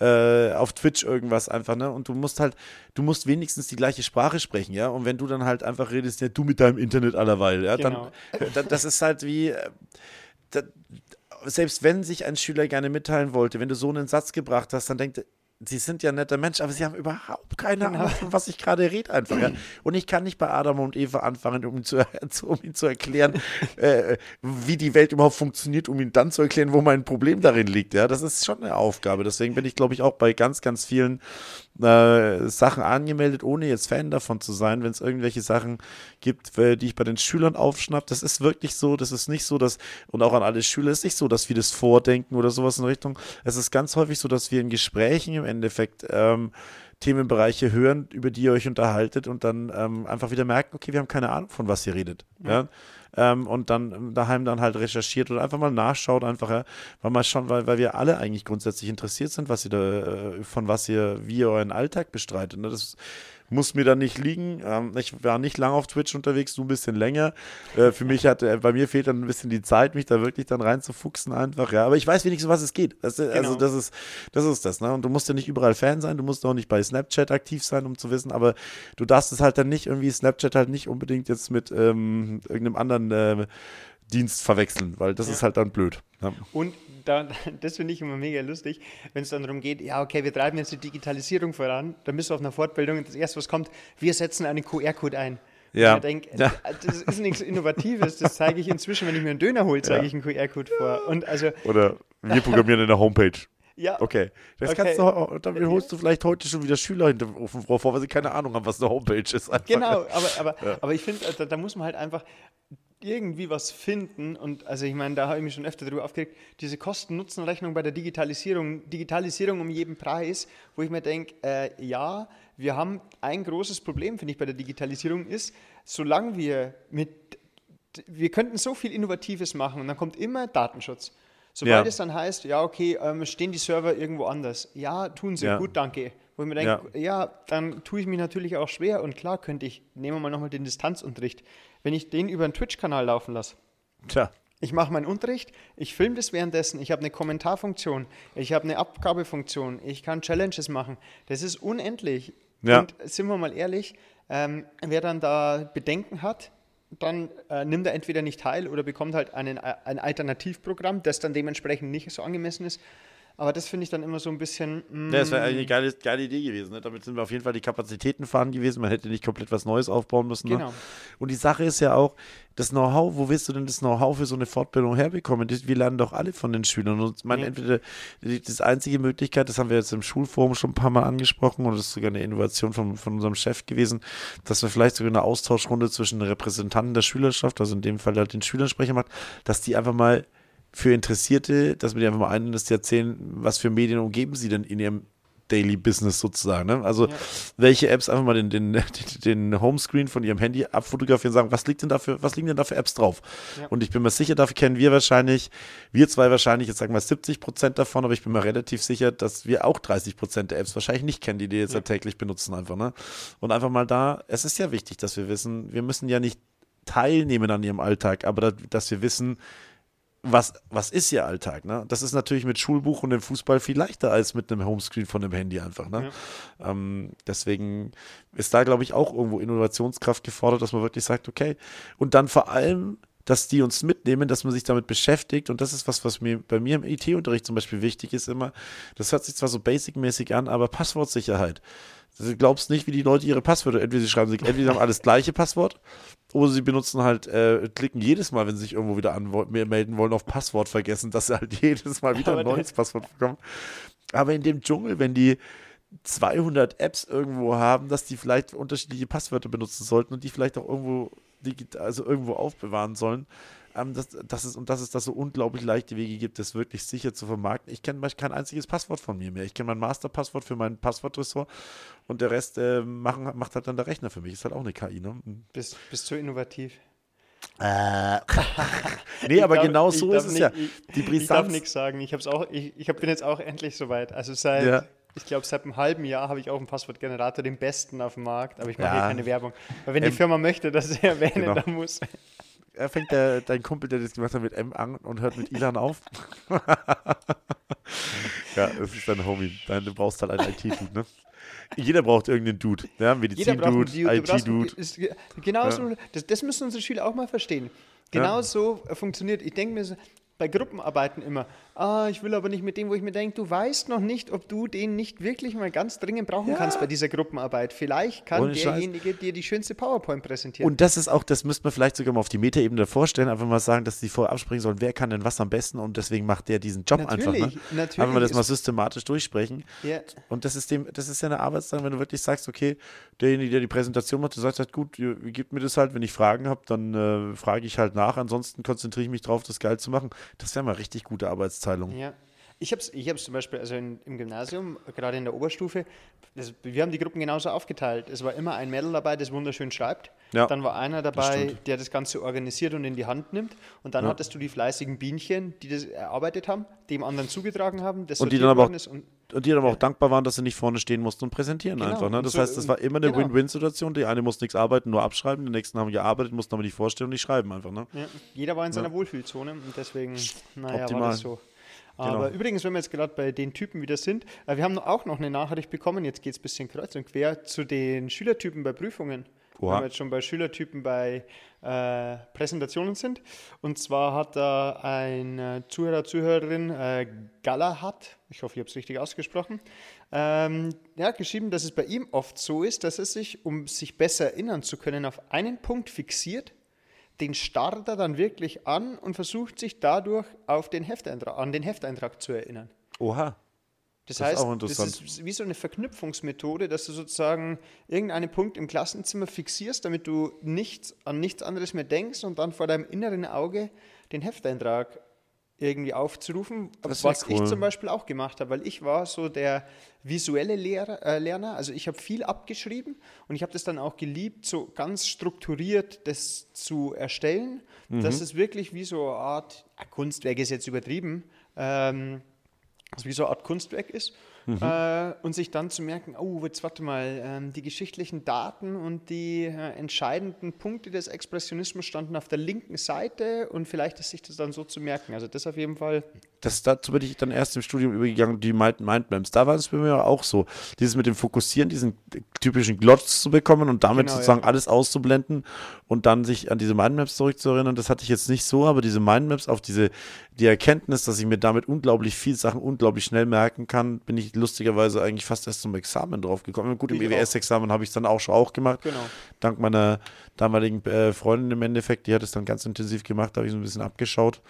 Speaker 2: äh, auf Twitch irgendwas einfach, ne, und du musst halt, du musst wenigstens die gleiche Sprache sprechen, ja, und wenn du dann halt einfach redest, ja, du mit deinem Internet allerweil, ja, genau. dann, das ist halt wie, äh, da, selbst wenn sich ein Schüler gerne mitteilen wollte, wenn du so einen Satz gebracht hast, dann denkt Sie sind ja ein netter Mensch, aber sie haben überhaupt keine genau. Ahnung, von was ich gerade rede einfach. Ja. Und ich kann nicht bei Adam und Eva anfangen, um ihn [LAUGHS] zu, um ihn zu erklären, äh, wie die Welt überhaupt funktioniert, um ihn dann zu erklären, wo mein Problem darin liegt. Ja, das ist schon eine Aufgabe. Deswegen bin ich, glaube ich, auch bei ganz, ganz vielen äh, Sachen angemeldet, ohne jetzt Fan davon zu sein, wenn es irgendwelche Sachen gibt, äh, die ich bei den Schülern aufschnapp. Das ist wirklich so, das ist nicht so, dass, und auch an alle Schüler, ist nicht so, dass wir das vordenken oder sowas in Richtung. Es ist ganz häufig so, dass wir in Gesprächen im Endeffekt ähm, Themenbereiche hören, über die ihr euch unterhaltet und dann ähm, einfach wieder merken, okay, wir haben keine Ahnung, von was ihr redet. Ja. ja? Ähm, und dann daheim dann halt recherchiert oder einfach mal nachschaut, einfach, ja, weil man schon, weil, weil wir alle eigentlich grundsätzlich interessiert sind, was ihr da, äh, von was ihr, wie ihr euren Alltag bestreitet. Ne? Das muss mir dann nicht liegen. Ähm, ich war nicht lange auf Twitch unterwegs, du ein bisschen länger. Äh, für mich hat, äh, bei mir fehlt dann ein bisschen die Zeit, mich da wirklich dann reinzufuchsen einfach. Ja, aber ich weiß wenigstens, was es geht. Das, also genau. das ist, das ist das. Ne? Und du musst ja nicht überall Fan sein, du musst auch nicht bei Snapchat aktiv sein, um zu wissen. Aber du darfst es halt dann nicht irgendwie Snapchat halt nicht unbedingt jetzt mit ähm, irgendeinem anderen äh, Dienst verwechseln, weil das ja. ist halt dann blöd. Ja.
Speaker 1: Und da, [LAUGHS] das finde ich immer mega lustig, wenn es dann darum geht, ja, okay, wir treiben jetzt die Digitalisierung voran, dann bist du auf einer Fortbildung und das erste, was kommt, wir setzen einen QR-Code ein.
Speaker 2: Ja.
Speaker 1: ich denke, ja. das ist nichts Innovatives, das zeige ich inzwischen, wenn ich mir einen Döner hole, zeige ich einen QR-Code vor. Und also,
Speaker 2: Oder wir [LAUGHS] programmieren eine Homepage. Ja. Okay. Das okay. kannst du, damit holst du vielleicht heute schon wieder Schüler hinter Ofen vor, weil sie keine Ahnung haben, was eine Homepage ist.
Speaker 1: Einfach. Genau, aber, aber, ja. aber ich finde, da, da, muss man halt einfach irgendwie was finden. Und also ich meine, da habe ich mich schon öfter darüber aufgeregt, diese Kosten-Nutzen-Rechnung bei der Digitalisierung, Digitalisierung um jeden Preis, wo ich mir denke, äh, ja, wir haben ein großes Problem, finde ich, bei der Digitalisierung ist, solange wir mit, wir könnten so viel Innovatives machen und dann kommt immer Datenschutz. Sobald ja. es dann heißt, ja, okay, ähm, stehen die Server irgendwo anders. Ja, tun sie, ja. gut, danke. Wo ich mir denke, ja. ja. dann tue ich mich natürlich auch schwer und klar könnte ich, nehmen wir mal nochmal den Distanzunterricht, wenn ich den über einen Twitch-Kanal laufen lasse. Tja. Ich mache meinen Unterricht, ich filme das währenddessen, ich habe eine Kommentarfunktion, ich habe eine Abgabefunktion, ich kann Challenges machen. Das ist unendlich. Ja. Und sind wir mal ehrlich, ähm, wer dann da Bedenken hat, dann äh, nimmt er entweder nicht teil oder bekommt halt einen, äh, ein Alternativprogramm, das dann dementsprechend nicht so angemessen ist. Aber das finde ich dann immer so ein bisschen. mm,
Speaker 2: Ja, das wäre eine geile, geile Idee gewesen. Ne? Damit sind wir auf jeden Fall die Kapazitäten vorhanden gewesen. Man hätte nicht komplett was Neues aufbauen müssen. Ne?
Speaker 1: Genau.
Speaker 2: Und die Sache ist ja auch, das Know-how, wo willst du denn das Know-how für so eine Fortbildung herbekommen? Wir lernen doch alle von den Schülern. Und ich meine,
Speaker 1: Ja.
Speaker 2: entweder die, das einzige Möglichkeit, das haben wir jetzt im Schulforum schon ein paar Mal angesprochen und das ist sogar eine Innovation von, von unserem Chef gewesen, dass wir vielleicht sogar eine Austauschrunde zwischen den Repräsentanten der Schülerschaft, also in dem Fall halt den Schülern sprechen macht, dass die einfach mal für Interessierte, dass wir die einfach mal ein, dass die erzählen, was für Medien umgeben sie denn in ihrem Daily Business sozusagen. Ne? Also
Speaker 1: Ja.
Speaker 2: welche Apps einfach mal den, den, [LAUGHS] den Homescreen von ihrem Handy abfotografieren und sagen, was liegt denn dafür, was liegen denn da für Apps drauf?
Speaker 1: Ja.
Speaker 2: Und ich bin mir sicher, dafür kennen wir wahrscheinlich, wir zwei wahrscheinlich, jetzt sagen wir 70 Prozent davon, aber ich bin mir relativ sicher, dass wir auch 30 Prozent der Apps wahrscheinlich nicht kennen, die die jetzt
Speaker 1: Ja.
Speaker 2: täglich benutzen einfach. Ne? Und einfach mal da, es ist ja wichtig, dass wir wissen, wir müssen ja nicht teilnehmen an ihrem Alltag, aber da, dass wir wissen, was, was ist ihr Alltag? Ne? Das ist natürlich mit Schulbuch und dem Fußball viel leichter als mit einem Homescreen von dem Handy einfach. Ne? Ähm, deswegen ist da, glaube ich, auch irgendwo Innovationskraft gefordert, dass man wirklich sagt, okay, und dann vor allem, dass die uns mitnehmen, dass man sich damit beschäftigt und das ist was, was mir bei mir im IT-Unterricht zum Beispiel wichtig ist immer, das hört sich zwar so basic-mäßig an, aber Passwortsicherheit. Du glaubst nicht, wie die Leute ihre Passwörter, entweder sie schreiben sich, entweder sie haben alles gleiche Passwort oder sie benutzen halt, äh, klicken jedes Mal, wenn sie sich irgendwo wieder anmelden wollen, auf Passwort vergessen, dass sie halt [LAUGHS] jedes Mal wieder ein neues Passwort bekommen. Aber in dem Dschungel, wenn die 200 Apps irgendwo haben, dass die vielleicht unterschiedliche Passwörter benutzen sollten und die vielleicht auch irgendwo digital, also irgendwo aufbewahren sollen. Ähm, das, das ist, und dass es da so unglaublich leichte Wege gibt, das wirklich sicher zu vermarkten. Ich kenne kein einziges Passwort von mir mehr. Ich kenne mein Masterpasswort für mein Passwortressort und der Rest äh, machen, macht halt dann der Rechner für mich. Ist halt auch eine KI, ne?
Speaker 1: Bist, bist du innovativ?
Speaker 2: Äh. [LAUGHS] nee, aber
Speaker 1: darf-
Speaker 2: genau so ist es
Speaker 1: nicht-
Speaker 2: ja.
Speaker 1: ich-
Speaker 2: Die
Speaker 1: Ich darf
Speaker 2: Brisanz.
Speaker 1: nichts sagen. Ich, hab's auch, ich, ich hab, bin jetzt auch endlich soweit. Also seit,
Speaker 2: Ja.
Speaker 1: Ich glaube, seit einem halben Jahr habe ich auch einen Passwortgenerator, den besten auf dem Markt. Aber ich mache
Speaker 2: Ja.
Speaker 1: hier keine Werbung. Weil wenn die
Speaker 2: Ähm,
Speaker 1: Firma möchte, dass [LAUGHS] ich erwähne,
Speaker 2: genau.
Speaker 1: dann muss.
Speaker 2: Er fängt der, dein Kumpel, der das gemacht hat, mit M an und hört mit Ilan auf. [LAUGHS] ja, das ist dein Homie. Dein, du brauchst halt einen IT-Dude, ne? Jeder braucht irgendeinen Dude. Ja,
Speaker 1: Jeder braucht einen
Speaker 2: Medizin-Dude, IT-Dude.
Speaker 1: ist- Genauso, das, das müssen unsere Schüler auch mal verstehen. Genau
Speaker 2: Ja.
Speaker 1: so äh, funktioniert. Ich denke mir so, bei Gruppenarbeiten immer, ah, ich will aber nicht mit dem, wo ich mir denke, du weißt noch nicht, ob du den nicht wirklich mal ganz dringend brauchen
Speaker 2: Ja.
Speaker 1: kannst bei dieser Gruppenarbeit. Vielleicht kann
Speaker 2: Ohne Scheiß.
Speaker 1: derjenige dir die schönste PowerPoint präsentieren.
Speaker 2: Und das ist auch, das müsste man vielleicht sogar mal auf die Metaebene vorstellen, einfach mal sagen, dass die vorher absprechen sollen, wer kann denn was am besten und deswegen macht der diesen Job einfach. Ne?
Speaker 1: Natürlich, natürlich
Speaker 2: Einfach mal das mal systematisch durchsprechen.
Speaker 1: Ja.
Speaker 2: Und das ist dem, das ist ja eine Arbeitszeit, wenn du wirklich sagst, okay, derjenige, der die Präsentation macht, der sagt halt, gut, ihr gebt mir das halt, wenn ich Fragen habe, dann äh, frage ich halt nach, ansonsten konzentriere ich mich drauf, das geil zu machen. Das wäre mal richtig gute Arbeitsteilung.
Speaker 1: Ja. Ich habe es ich hab's zum Beispiel, also in, im Gymnasium, gerade in der Oberstufe, das, wir haben die Gruppen genauso aufgeteilt. Es war immer ein Mädel dabei, das wunderschön schreibt.
Speaker 2: Ja,
Speaker 1: Dann war einer dabei,
Speaker 2: stimmt.
Speaker 1: der das Ganze organisiert und in die Hand nimmt. Und dann
Speaker 2: Ja.
Speaker 1: hattest du die fleißigen Bienchen, die das erarbeitet haben, dem anderen zugetragen haben, das
Speaker 2: Und die dann aber auch-
Speaker 1: und
Speaker 2: Und die dann aber auch dankbar waren, dass sie nicht vorne stehen mussten und präsentieren
Speaker 1: Genau,
Speaker 2: einfach. Ne? Das
Speaker 1: so-
Speaker 2: heißt, es war immer eine
Speaker 1: genau.
Speaker 2: Win-Win-Situation. Die eine musste nichts arbeiten, nur abschreiben, die nächsten haben gearbeitet, mussten aber nicht vorstellen und nicht schreiben einfach. Ne?
Speaker 1: Ja, jeder war in seiner Wohlfühlzone und deswegen, naja, war
Speaker 2: Optimal.
Speaker 1: das so. Aber
Speaker 2: Genau.
Speaker 1: übrigens, wenn wir jetzt gerade bei den Typen wieder sind, äh, wir haben auch noch eine Nachricht bekommen, jetzt geht es ein bisschen kreuz und quer, zu den Schülertypen bei Prüfungen.
Speaker 2: Oha.
Speaker 1: Wenn wir jetzt schon bei Schülertypen bei äh, Präsentationen sind. Und zwar hat da ein äh, Zuhörer, Zuhörerin, äh, Galahad, ich hoffe, ich habe es richtig ausgesprochen, ähm, ja, geschrieben, dass es bei ihm oft so ist, dass er sich, um sich besser erinnern zu können, auf einen Punkt fixiert den starrt er dann wirklich an und versucht sich dadurch auf den Hefteintrag, an den Hefteintrag zu erinnern.
Speaker 2: Oha.
Speaker 1: Das,
Speaker 2: Das ist
Speaker 1: heißt,
Speaker 2: auch interessant.
Speaker 1: das ist wie so eine Verknüpfungsmethode, dass du sozusagen irgendeinen Punkt im Klassenzimmer fixierst, damit du nichts, an nichts anderes mehr denkst und dann vor deinem inneren Auge den Hefteintrag irgendwie aufzurufen, was ich
Speaker 2: cool.
Speaker 1: zum Beispiel auch gemacht habe, weil ich war so der visuelle Lehrer, äh, Lerner, also ich habe viel abgeschrieben und ich habe das dann auch geliebt, so ganz strukturiert das zu erstellen, dass
Speaker 2: Mhm.
Speaker 1: es wirklich wie so eine Art, Kunstwerk ist jetzt übertrieben, ähm, also wie so eine Art Kunstwerk ist.
Speaker 2: Mhm.
Speaker 1: Äh, und sich dann zu merken, oh, jetzt warte mal, ähm, die geschichtlichen Daten und die äh, entscheidenden Punkte des Expressionismus standen auf der linken Seite und vielleicht ist sich das dann so zu merken. Also das auf jeden Fall
Speaker 2: das, dazu bin ich dann erst im Studium übergegangen, die Mindmaps. Da war es bei mir auch so. Dieses mit dem Fokussieren, diesen typischen Glotz zu bekommen und damit
Speaker 1: Genau,
Speaker 2: sozusagen
Speaker 1: ja.
Speaker 2: alles auszublenden und dann sich an diese Mindmaps zurückzuerinnern, das hatte ich jetzt nicht so, aber diese Mindmaps auf diese, die Erkenntnis, dass ich mir damit unglaublich viel Sachen unglaublich schnell merken kann, bin ich lustigerweise eigentlich fast erst zum Examen drauf gekommen. Gut, im. EWS-Examen habe ich es dann auch schon auch gemacht
Speaker 1: Genau.
Speaker 2: dank meiner damaligen äh, Freundin im Endeffekt, die hat es dann ganz intensiv gemacht, da habe ich so ein bisschen abgeschaut.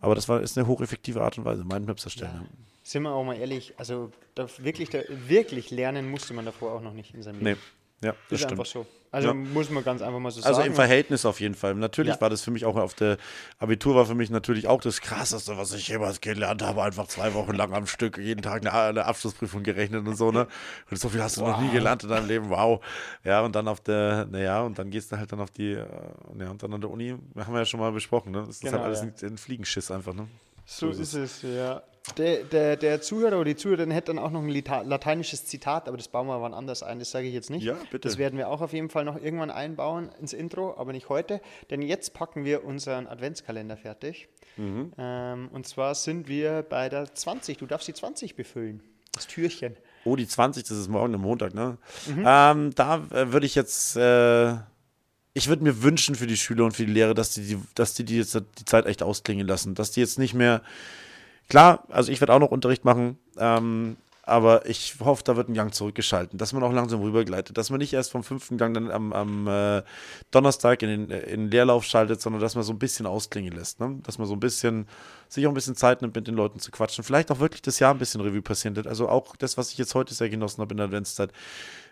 Speaker 2: Aber das war, ist eine hocheffektive Art und Weise, Mindmaps erstellen.
Speaker 1: Sind wir auch mal ehrlich, also wirklich, wirklich lernen musste man davor auch noch nicht in seinem
Speaker 2: Nee,
Speaker 1: Leben.
Speaker 2: ja, das
Speaker 1: ist
Speaker 2: stimmt.
Speaker 1: einfach so. Also
Speaker 2: Ja.
Speaker 1: muss man ganz einfach mal so
Speaker 2: Also
Speaker 1: sagen.
Speaker 2: im Verhältnis auf jeden Fall. Natürlich
Speaker 1: Ja.
Speaker 2: war das für mich auch auf der Abitur war für mich natürlich auch das krasseste, was ich jemals gelernt habe. Einfach zwei Wochen lang am Stück, jeden Tag eine, eine Abschlussprüfung gerechnet und so, ne? Und so viel hast du noch nie gelernt in deinem Leben, wow. Ja, und dann auf der, naja, und dann gehst du halt dann auf die, äh, ja, und dann an der Uni, haben wir ja schon mal besprochen, ne? Das ist
Speaker 1: Genau,
Speaker 2: halt alles
Speaker 1: ja.
Speaker 2: ein, ein Fliegenschiss einfach, ne?
Speaker 1: So
Speaker 2: So ist
Speaker 1: ist es, ja. Der, der, der Zuhörer oder die Zuhörerin hätte dann auch noch ein Lita- lateinisches Zitat, aber das bauen wir wann anders ein, das sage ich jetzt nicht.
Speaker 2: Ja, bitte.
Speaker 1: Das werden wir auch auf jeden Fall noch irgendwann einbauen ins Intro, aber nicht heute, denn jetzt packen wir unseren Adventskalender fertig.
Speaker 2: Mhm.
Speaker 1: Ähm, und zwar sind wir bei der 20. Du darfst die 20 befüllen. Das Türchen.
Speaker 2: Oh, die 20, das ist morgen am Montag, ne?
Speaker 1: Mhm.
Speaker 2: Ähm, da äh, würde ich jetzt, äh, ich würde mir wünschen für die Schüler und für die Lehrer, dass die, die, dass die, die jetzt die Zeit echt ausklingen lassen. Dass die jetzt nicht mehr, klar, also ich werde auch noch Unterricht machen, ähm, aber ich hoffe, da wird ein Gang zurückgeschalten, dass man auch langsam rübergleitet, dass man nicht erst vom fünften Gang dann am, am äh, Donnerstag in den, in den Leerlauf schaltet, sondern dass man so ein bisschen ausklingen lässt, ne? dass man so ein bisschen, sich auch ein bisschen Zeit nimmt, mit den Leuten zu quatschen, vielleicht auch wirklich das Jahr ein bisschen Revue passieren wird, also auch das, was ich jetzt heute sehr genossen habe in der Adventszeit,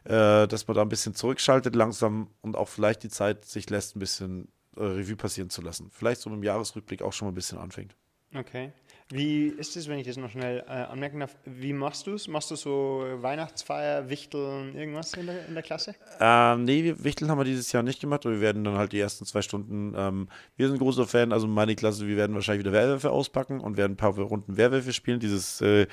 Speaker 2: äh, dass man da ein bisschen zurückschaltet langsam und auch vielleicht die Zeit sich lässt, ein bisschen äh, Revue passieren zu lassen. Vielleicht so mit dem Jahresrückblick auch schon mal ein bisschen anfängt.
Speaker 1: Okay. Wie ist es, wenn ich das noch schnell äh, anmerken darf? Wie machst du es? Machst du so Weihnachtsfeier, Wichteln, irgendwas in der, in der Klasse?
Speaker 2: Ähm, nee, Wichteln haben wir dieses Jahr nicht gemacht, aber wir werden dann halt die ersten zwei Stunden, ähm, wir sind großer Fan, also meine Klasse, wir werden wahrscheinlich wieder Werwölfe auspacken und werden ein paar Runden Werwölfe spielen, dieses äh,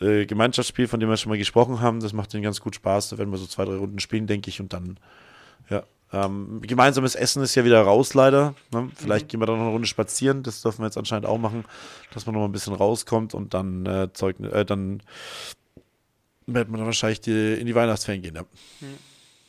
Speaker 2: äh, Gemeinschaftsspiel, von dem wir schon mal gesprochen haben, das macht denen ganz gut Spaß, da werden wir so zwei, drei Runden spielen, denke ich, und dann, ja. Ähm, gemeinsames Essen ist ja wieder raus, leider. Ne? Vielleicht gehen wir dann noch eine Runde spazieren. Das dürfen wir jetzt anscheinend auch machen, dass man noch mal ein bisschen rauskommt und dann äh, Zeug, äh, dann wird man dann wahrscheinlich die, in die Weihnachtsferien gehen. Ja.
Speaker 1: Äh,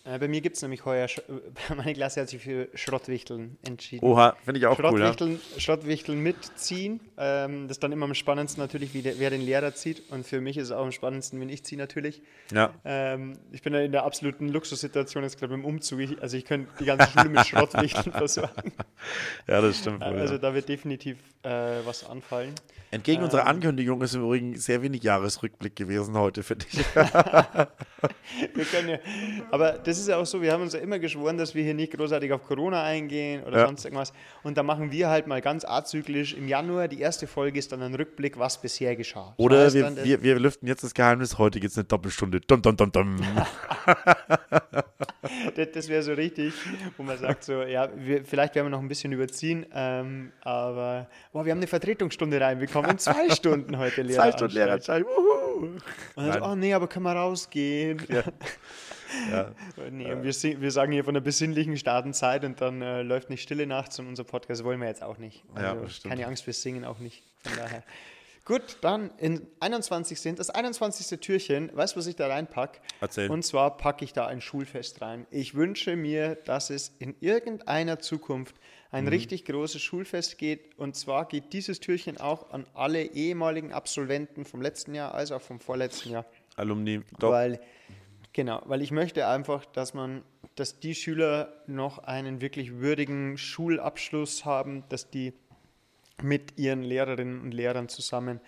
Speaker 1: bei mir gibt es nämlich heuer, äh, [LAUGHS] meine Klasse hat sich für Schrottwichteln entschieden.
Speaker 2: Oha, finde ich auch cool. Ja.
Speaker 1: Schrottwichteln, Schrottwichteln mitziehen. Ähm, das ist dann immer am spannendsten natürlich, wie der, wer den Lehrer zieht. Und für mich ist es auch am spannendsten, wenn ich ziehe natürlich.
Speaker 2: Ja.
Speaker 1: Ähm, ich bin ja in der absoluten Luxussituation jetzt gerade dem Umzug. Ich, also ich könnte die ganze Schule mit [LAUGHS] Schrottwichteln versorgen.
Speaker 2: ja, das stimmt. Wohl,
Speaker 1: Also
Speaker 2: ja.
Speaker 1: da wird definitiv äh, was anfallen.
Speaker 2: Entgegen unserer Ankündigung ist im Übrigen sehr wenig Jahresrückblick gewesen heute, finde ich. [LAUGHS]
Speaker 1: Wir können ja, aber das ist ja auch so, wir haben uns ja immer geschworen, dass wir hier nicht großartig auf Corona eingehen oder
Speaker 2: Ja.
Speaker 1: sonst irgendwas. Und da machen wir halt mal ganz azyklisch im Januar, die erste Folge ist dann ein Rückblick, was bisher geschah. Das
Speaker 2: Oder
Speaker 1: heißt
Speaker 2: wir,
Speaker 1: dann,
Speaker 2: wir, wir lüften jetzt das Geheimnis, heute gibt es eine Doppelstunde. Dum, dum, dum, dum. [LAUGHS]
Speaker 1: das, das wäre so richtig, wo man sagt so, ja, wir, vielleicht werden wir noch ein bisschen überziehen, ähm, aber boah, wir haben eine Vertretungsstunde reinbekommen, zwei [LAUGHS] Stunden heute Lehrer.
Speaker 2: Zwei Stunden Lehrerzeit. Wuhu.
Speaker 1: Und dann so, oh nee, aber können wir rausgehen?
Speaker 2: Ja. [LAUGHS]
Speaker 1: Nee, und wir, wir sagen hier von der besinnlichen Startenzeit und dann äh, läuft nicht Stille nachts und unser Podcast wollen wir jetzt auch nicht.
Speaker 2: Ja,
Speaker 1: Also
Speaker 2: stimmt.
Speaker 1: keine Angst, wir singen auch nicht. Von daher. Gut, dann in 21 sind das 21. Türchen. Weißt du, was ich da reinpacke?
Speaker 2: Erzähl.
Speaker 1: Und zwar packe ich da ein Schulfest rein. Ich wünsche mir, dass es in irgendeiner Zukunft
Speaker 2: Mhm.
Speaker 1: ein richtig großes Schulfest geht. Und zwar geht dieses Türchen auch an alle ehemaligen Absolventen vom letzten Jahr als auch vom vorletzten Jahr.
Speaker 2: Alumni. Doch.
Speaker 1: Weil, genau, weil ich möchte einfach, dass man, dass die Schüler noch einen wirklich würdigen Schulabschluss haben, dass die mit ihren Lehrerinnen und Lehrern zusammen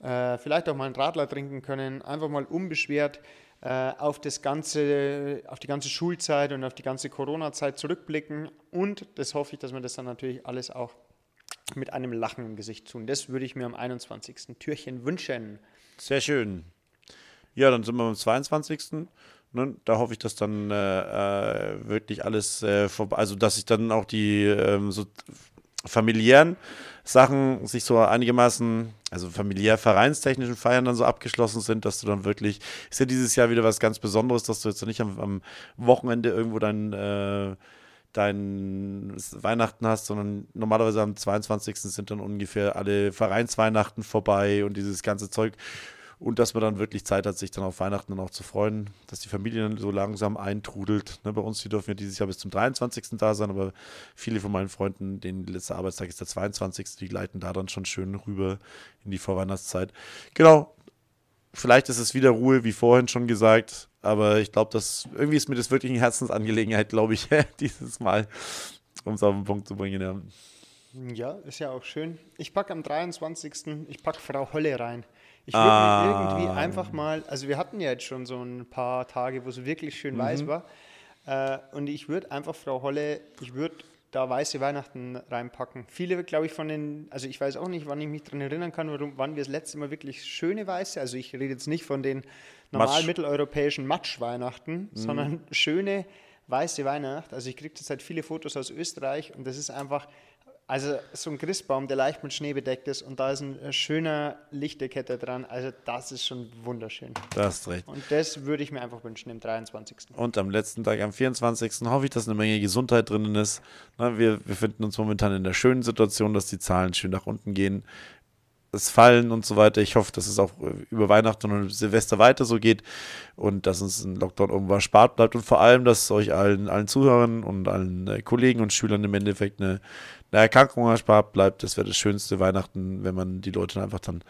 Speaker 1: äh, vielleicht auch mal einen Radler trinken können, einfach mal unbeschwert äh, auf das ganze, auf die ganze Schulzeit und auf die ganze Corona-Zeit zurückblicken und das hoffe ich, dass wir das dann natürlich alles auch mit einem Lachen im Gesicht tun. Das würde ich mir am 21. Türchen wünschen.
Speaker 2: Sehr schön. Ja, dann sind wir am 22. Ne? Da hoffe ich, dass dann äh, äh, wirklich alles äh, vorbei, also dass ich dann auch die ähm, so familiären Sachen sich so einigermaßen, also familiär vereinstechnischen Feiern dann so abgeschlossen sind, dass du dann wirklich, ist ja dieses Jahr wieder was ganz Besonderes, dass du jetzt nicht am, am Wochenende irgendwo dein, äh, dein Weihnachten hast, sondern normalerweise am 22. sind dann ungefähr alle Vereinsweihnachten vorbei und dieses ganze Zeug. Und dass man dann wirklich Zeit hat, sich dann auf Weihnachten dann auch zu freuen, dass die Familie dann so langsam eintrudelt. Ne, bei uns, die dürfen ja dieses Jahr bis zum 23. da sein, aber viele von meinen Freunden, denen letzter Arbeitstag ist der 22. Die gleiten da dann schon schön rüber in die Vorweihnachtszeit. Genau. Vielleicht ist es wieder Ruhe, wie vorhin schon gesagt, aber ich glaube, dass irgendwie ist mir das wirklich eine Herzensangelegenheit, glaube ich, [LAUGHS] dieses Mal, um es auf den Punkt zu bringen. Ja.
Speaker 1: Ja, ist ja auch schön. Ich packe am 23. Ich packe Frau Holle rein. Ich würde
Speaker 2: Ah.
Speaker 1: irgendwie einfach mal, also wir hatten ja jetzt schon so ein paar Tage, wo es wirklich schön weiß war. Äh, und ich würde einfach Frau Holle, ich würde da weiße Weihnachten reinpacken. Viele, glaube ich, von den, also ich weiß auch nicht, wann ich mich daran erinnern kann, warum, wann wir das letzte Mal wirklich schöne weiße, also ich rede jetzt nicht von den normal mitteleuropäischen Matsch-Weihnachten, sondern schöne weiße Weihnacht. Also ich kriege zurzeit viele Fotos aus Österreich und das ist einfach, also so ein Christbaum, der leicht mit Schnee bedeckt ist und da ist ein schöner Lichterkette dran. Also das ist schon wunderschön.
Speaker 2: Da hast recht.
Speaker 1: Und das würde ich mir einfach wünschen im 23.
Speaker 2: Und am letzten Tag, am 24. hoffe ich, dass eine Menge Gesundheit drinnen ist. Na, wir wir befinden uns momentan in der schönen Situation, dass die Zahlen schön nach unten gehen. Es fallen und so weiter. Ich hoffe, dass es auch über Weihnachten und Silvester weiter so geht und dass uns ein Lockdown irgendwann erspart bleibt und vor allem, dass euch allen, allen Zuhörern und allen äh, Kollegen und Schülern im Endeffekt eine, eine Erkrankung erspart bleibt. Das wäre das schönste Weihnachten, wenn man die Leute einfach dann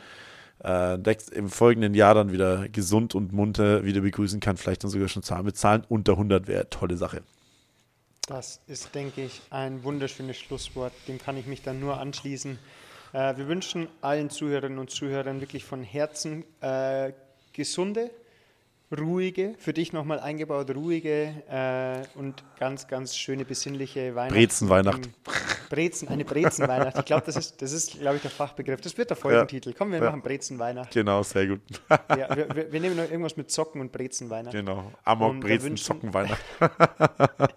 Speaker 2: äh, im folgenden Jahr dann wieder gesund und munter wieder begrüßen kann. Vielleicht dann sogar schon Zahlen mit Zahlen unter 100 wäre tolle Sache.
Speaker 1: Das ist, denke ich, ein wunderschönes Schlusswort. Dem kann ich mich dann nur anschließen. Äh, wir wünschen allen Zuhörerinnen und Zuhörern wirklich von Herzen äh, gesunde, ruhige, für dich nochmal eingebaut, ruhige äh, und ganz, ganz schöne, besinnliche Weihnachten.
Speaker 2: Brezenweihnacht. [LAUGHS]
Speaker 1: Brezen, eine Brezenweihnacht. Ich glaube, das ist, das ist, glaube ich, der Fachbegriff. Das wird der Folgentitel. Komm, wir
Speaker 2: Ja.
Speaker 1: machen Brezenweihnacht.
Speaker 2: Genau, sehr gut.
Speaker 1: Ja, wir, [LAUGHS] wir, wir nehmen noch irgendwas mit Zocken und Brezenweihnacht.
Speaker 2: genau. Amok,
Speaker 1: Und wir
Speaker 2: Brezen,
Speaker 1: wünschen-
Speaker 2: Zocken, Weihnachten. [LAUGHS]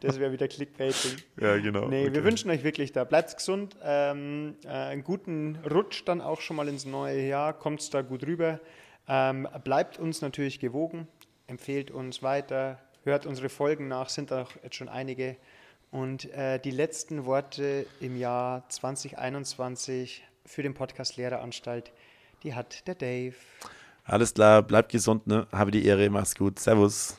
Speaker 1: Das wäre wieder Clickbaiting.
Speaker 2: Ja, genau.
Speaker 1: Nee, wir
Speaker 2: Okay.
Speaker 1: wünschen euch wirklich da. Bleibt gesund, ähm, äh, einen guten Rutsch dann auch schon mal ins neue Jahr. Kommt da gut rüber. Ähm, bleibt uns natürlich gewogen, empfehlt uns weiter, hört unsere Folgen nach, sind auch jetzt schon einige. Und äh, die letzten Worte im Jahr 2021 für den Podcast Lehreranstalt, die hat der Dave.
Speaker 2: Alles klar, bleibt gesund, ne? Habe die Ehre, mach's gut. Servus.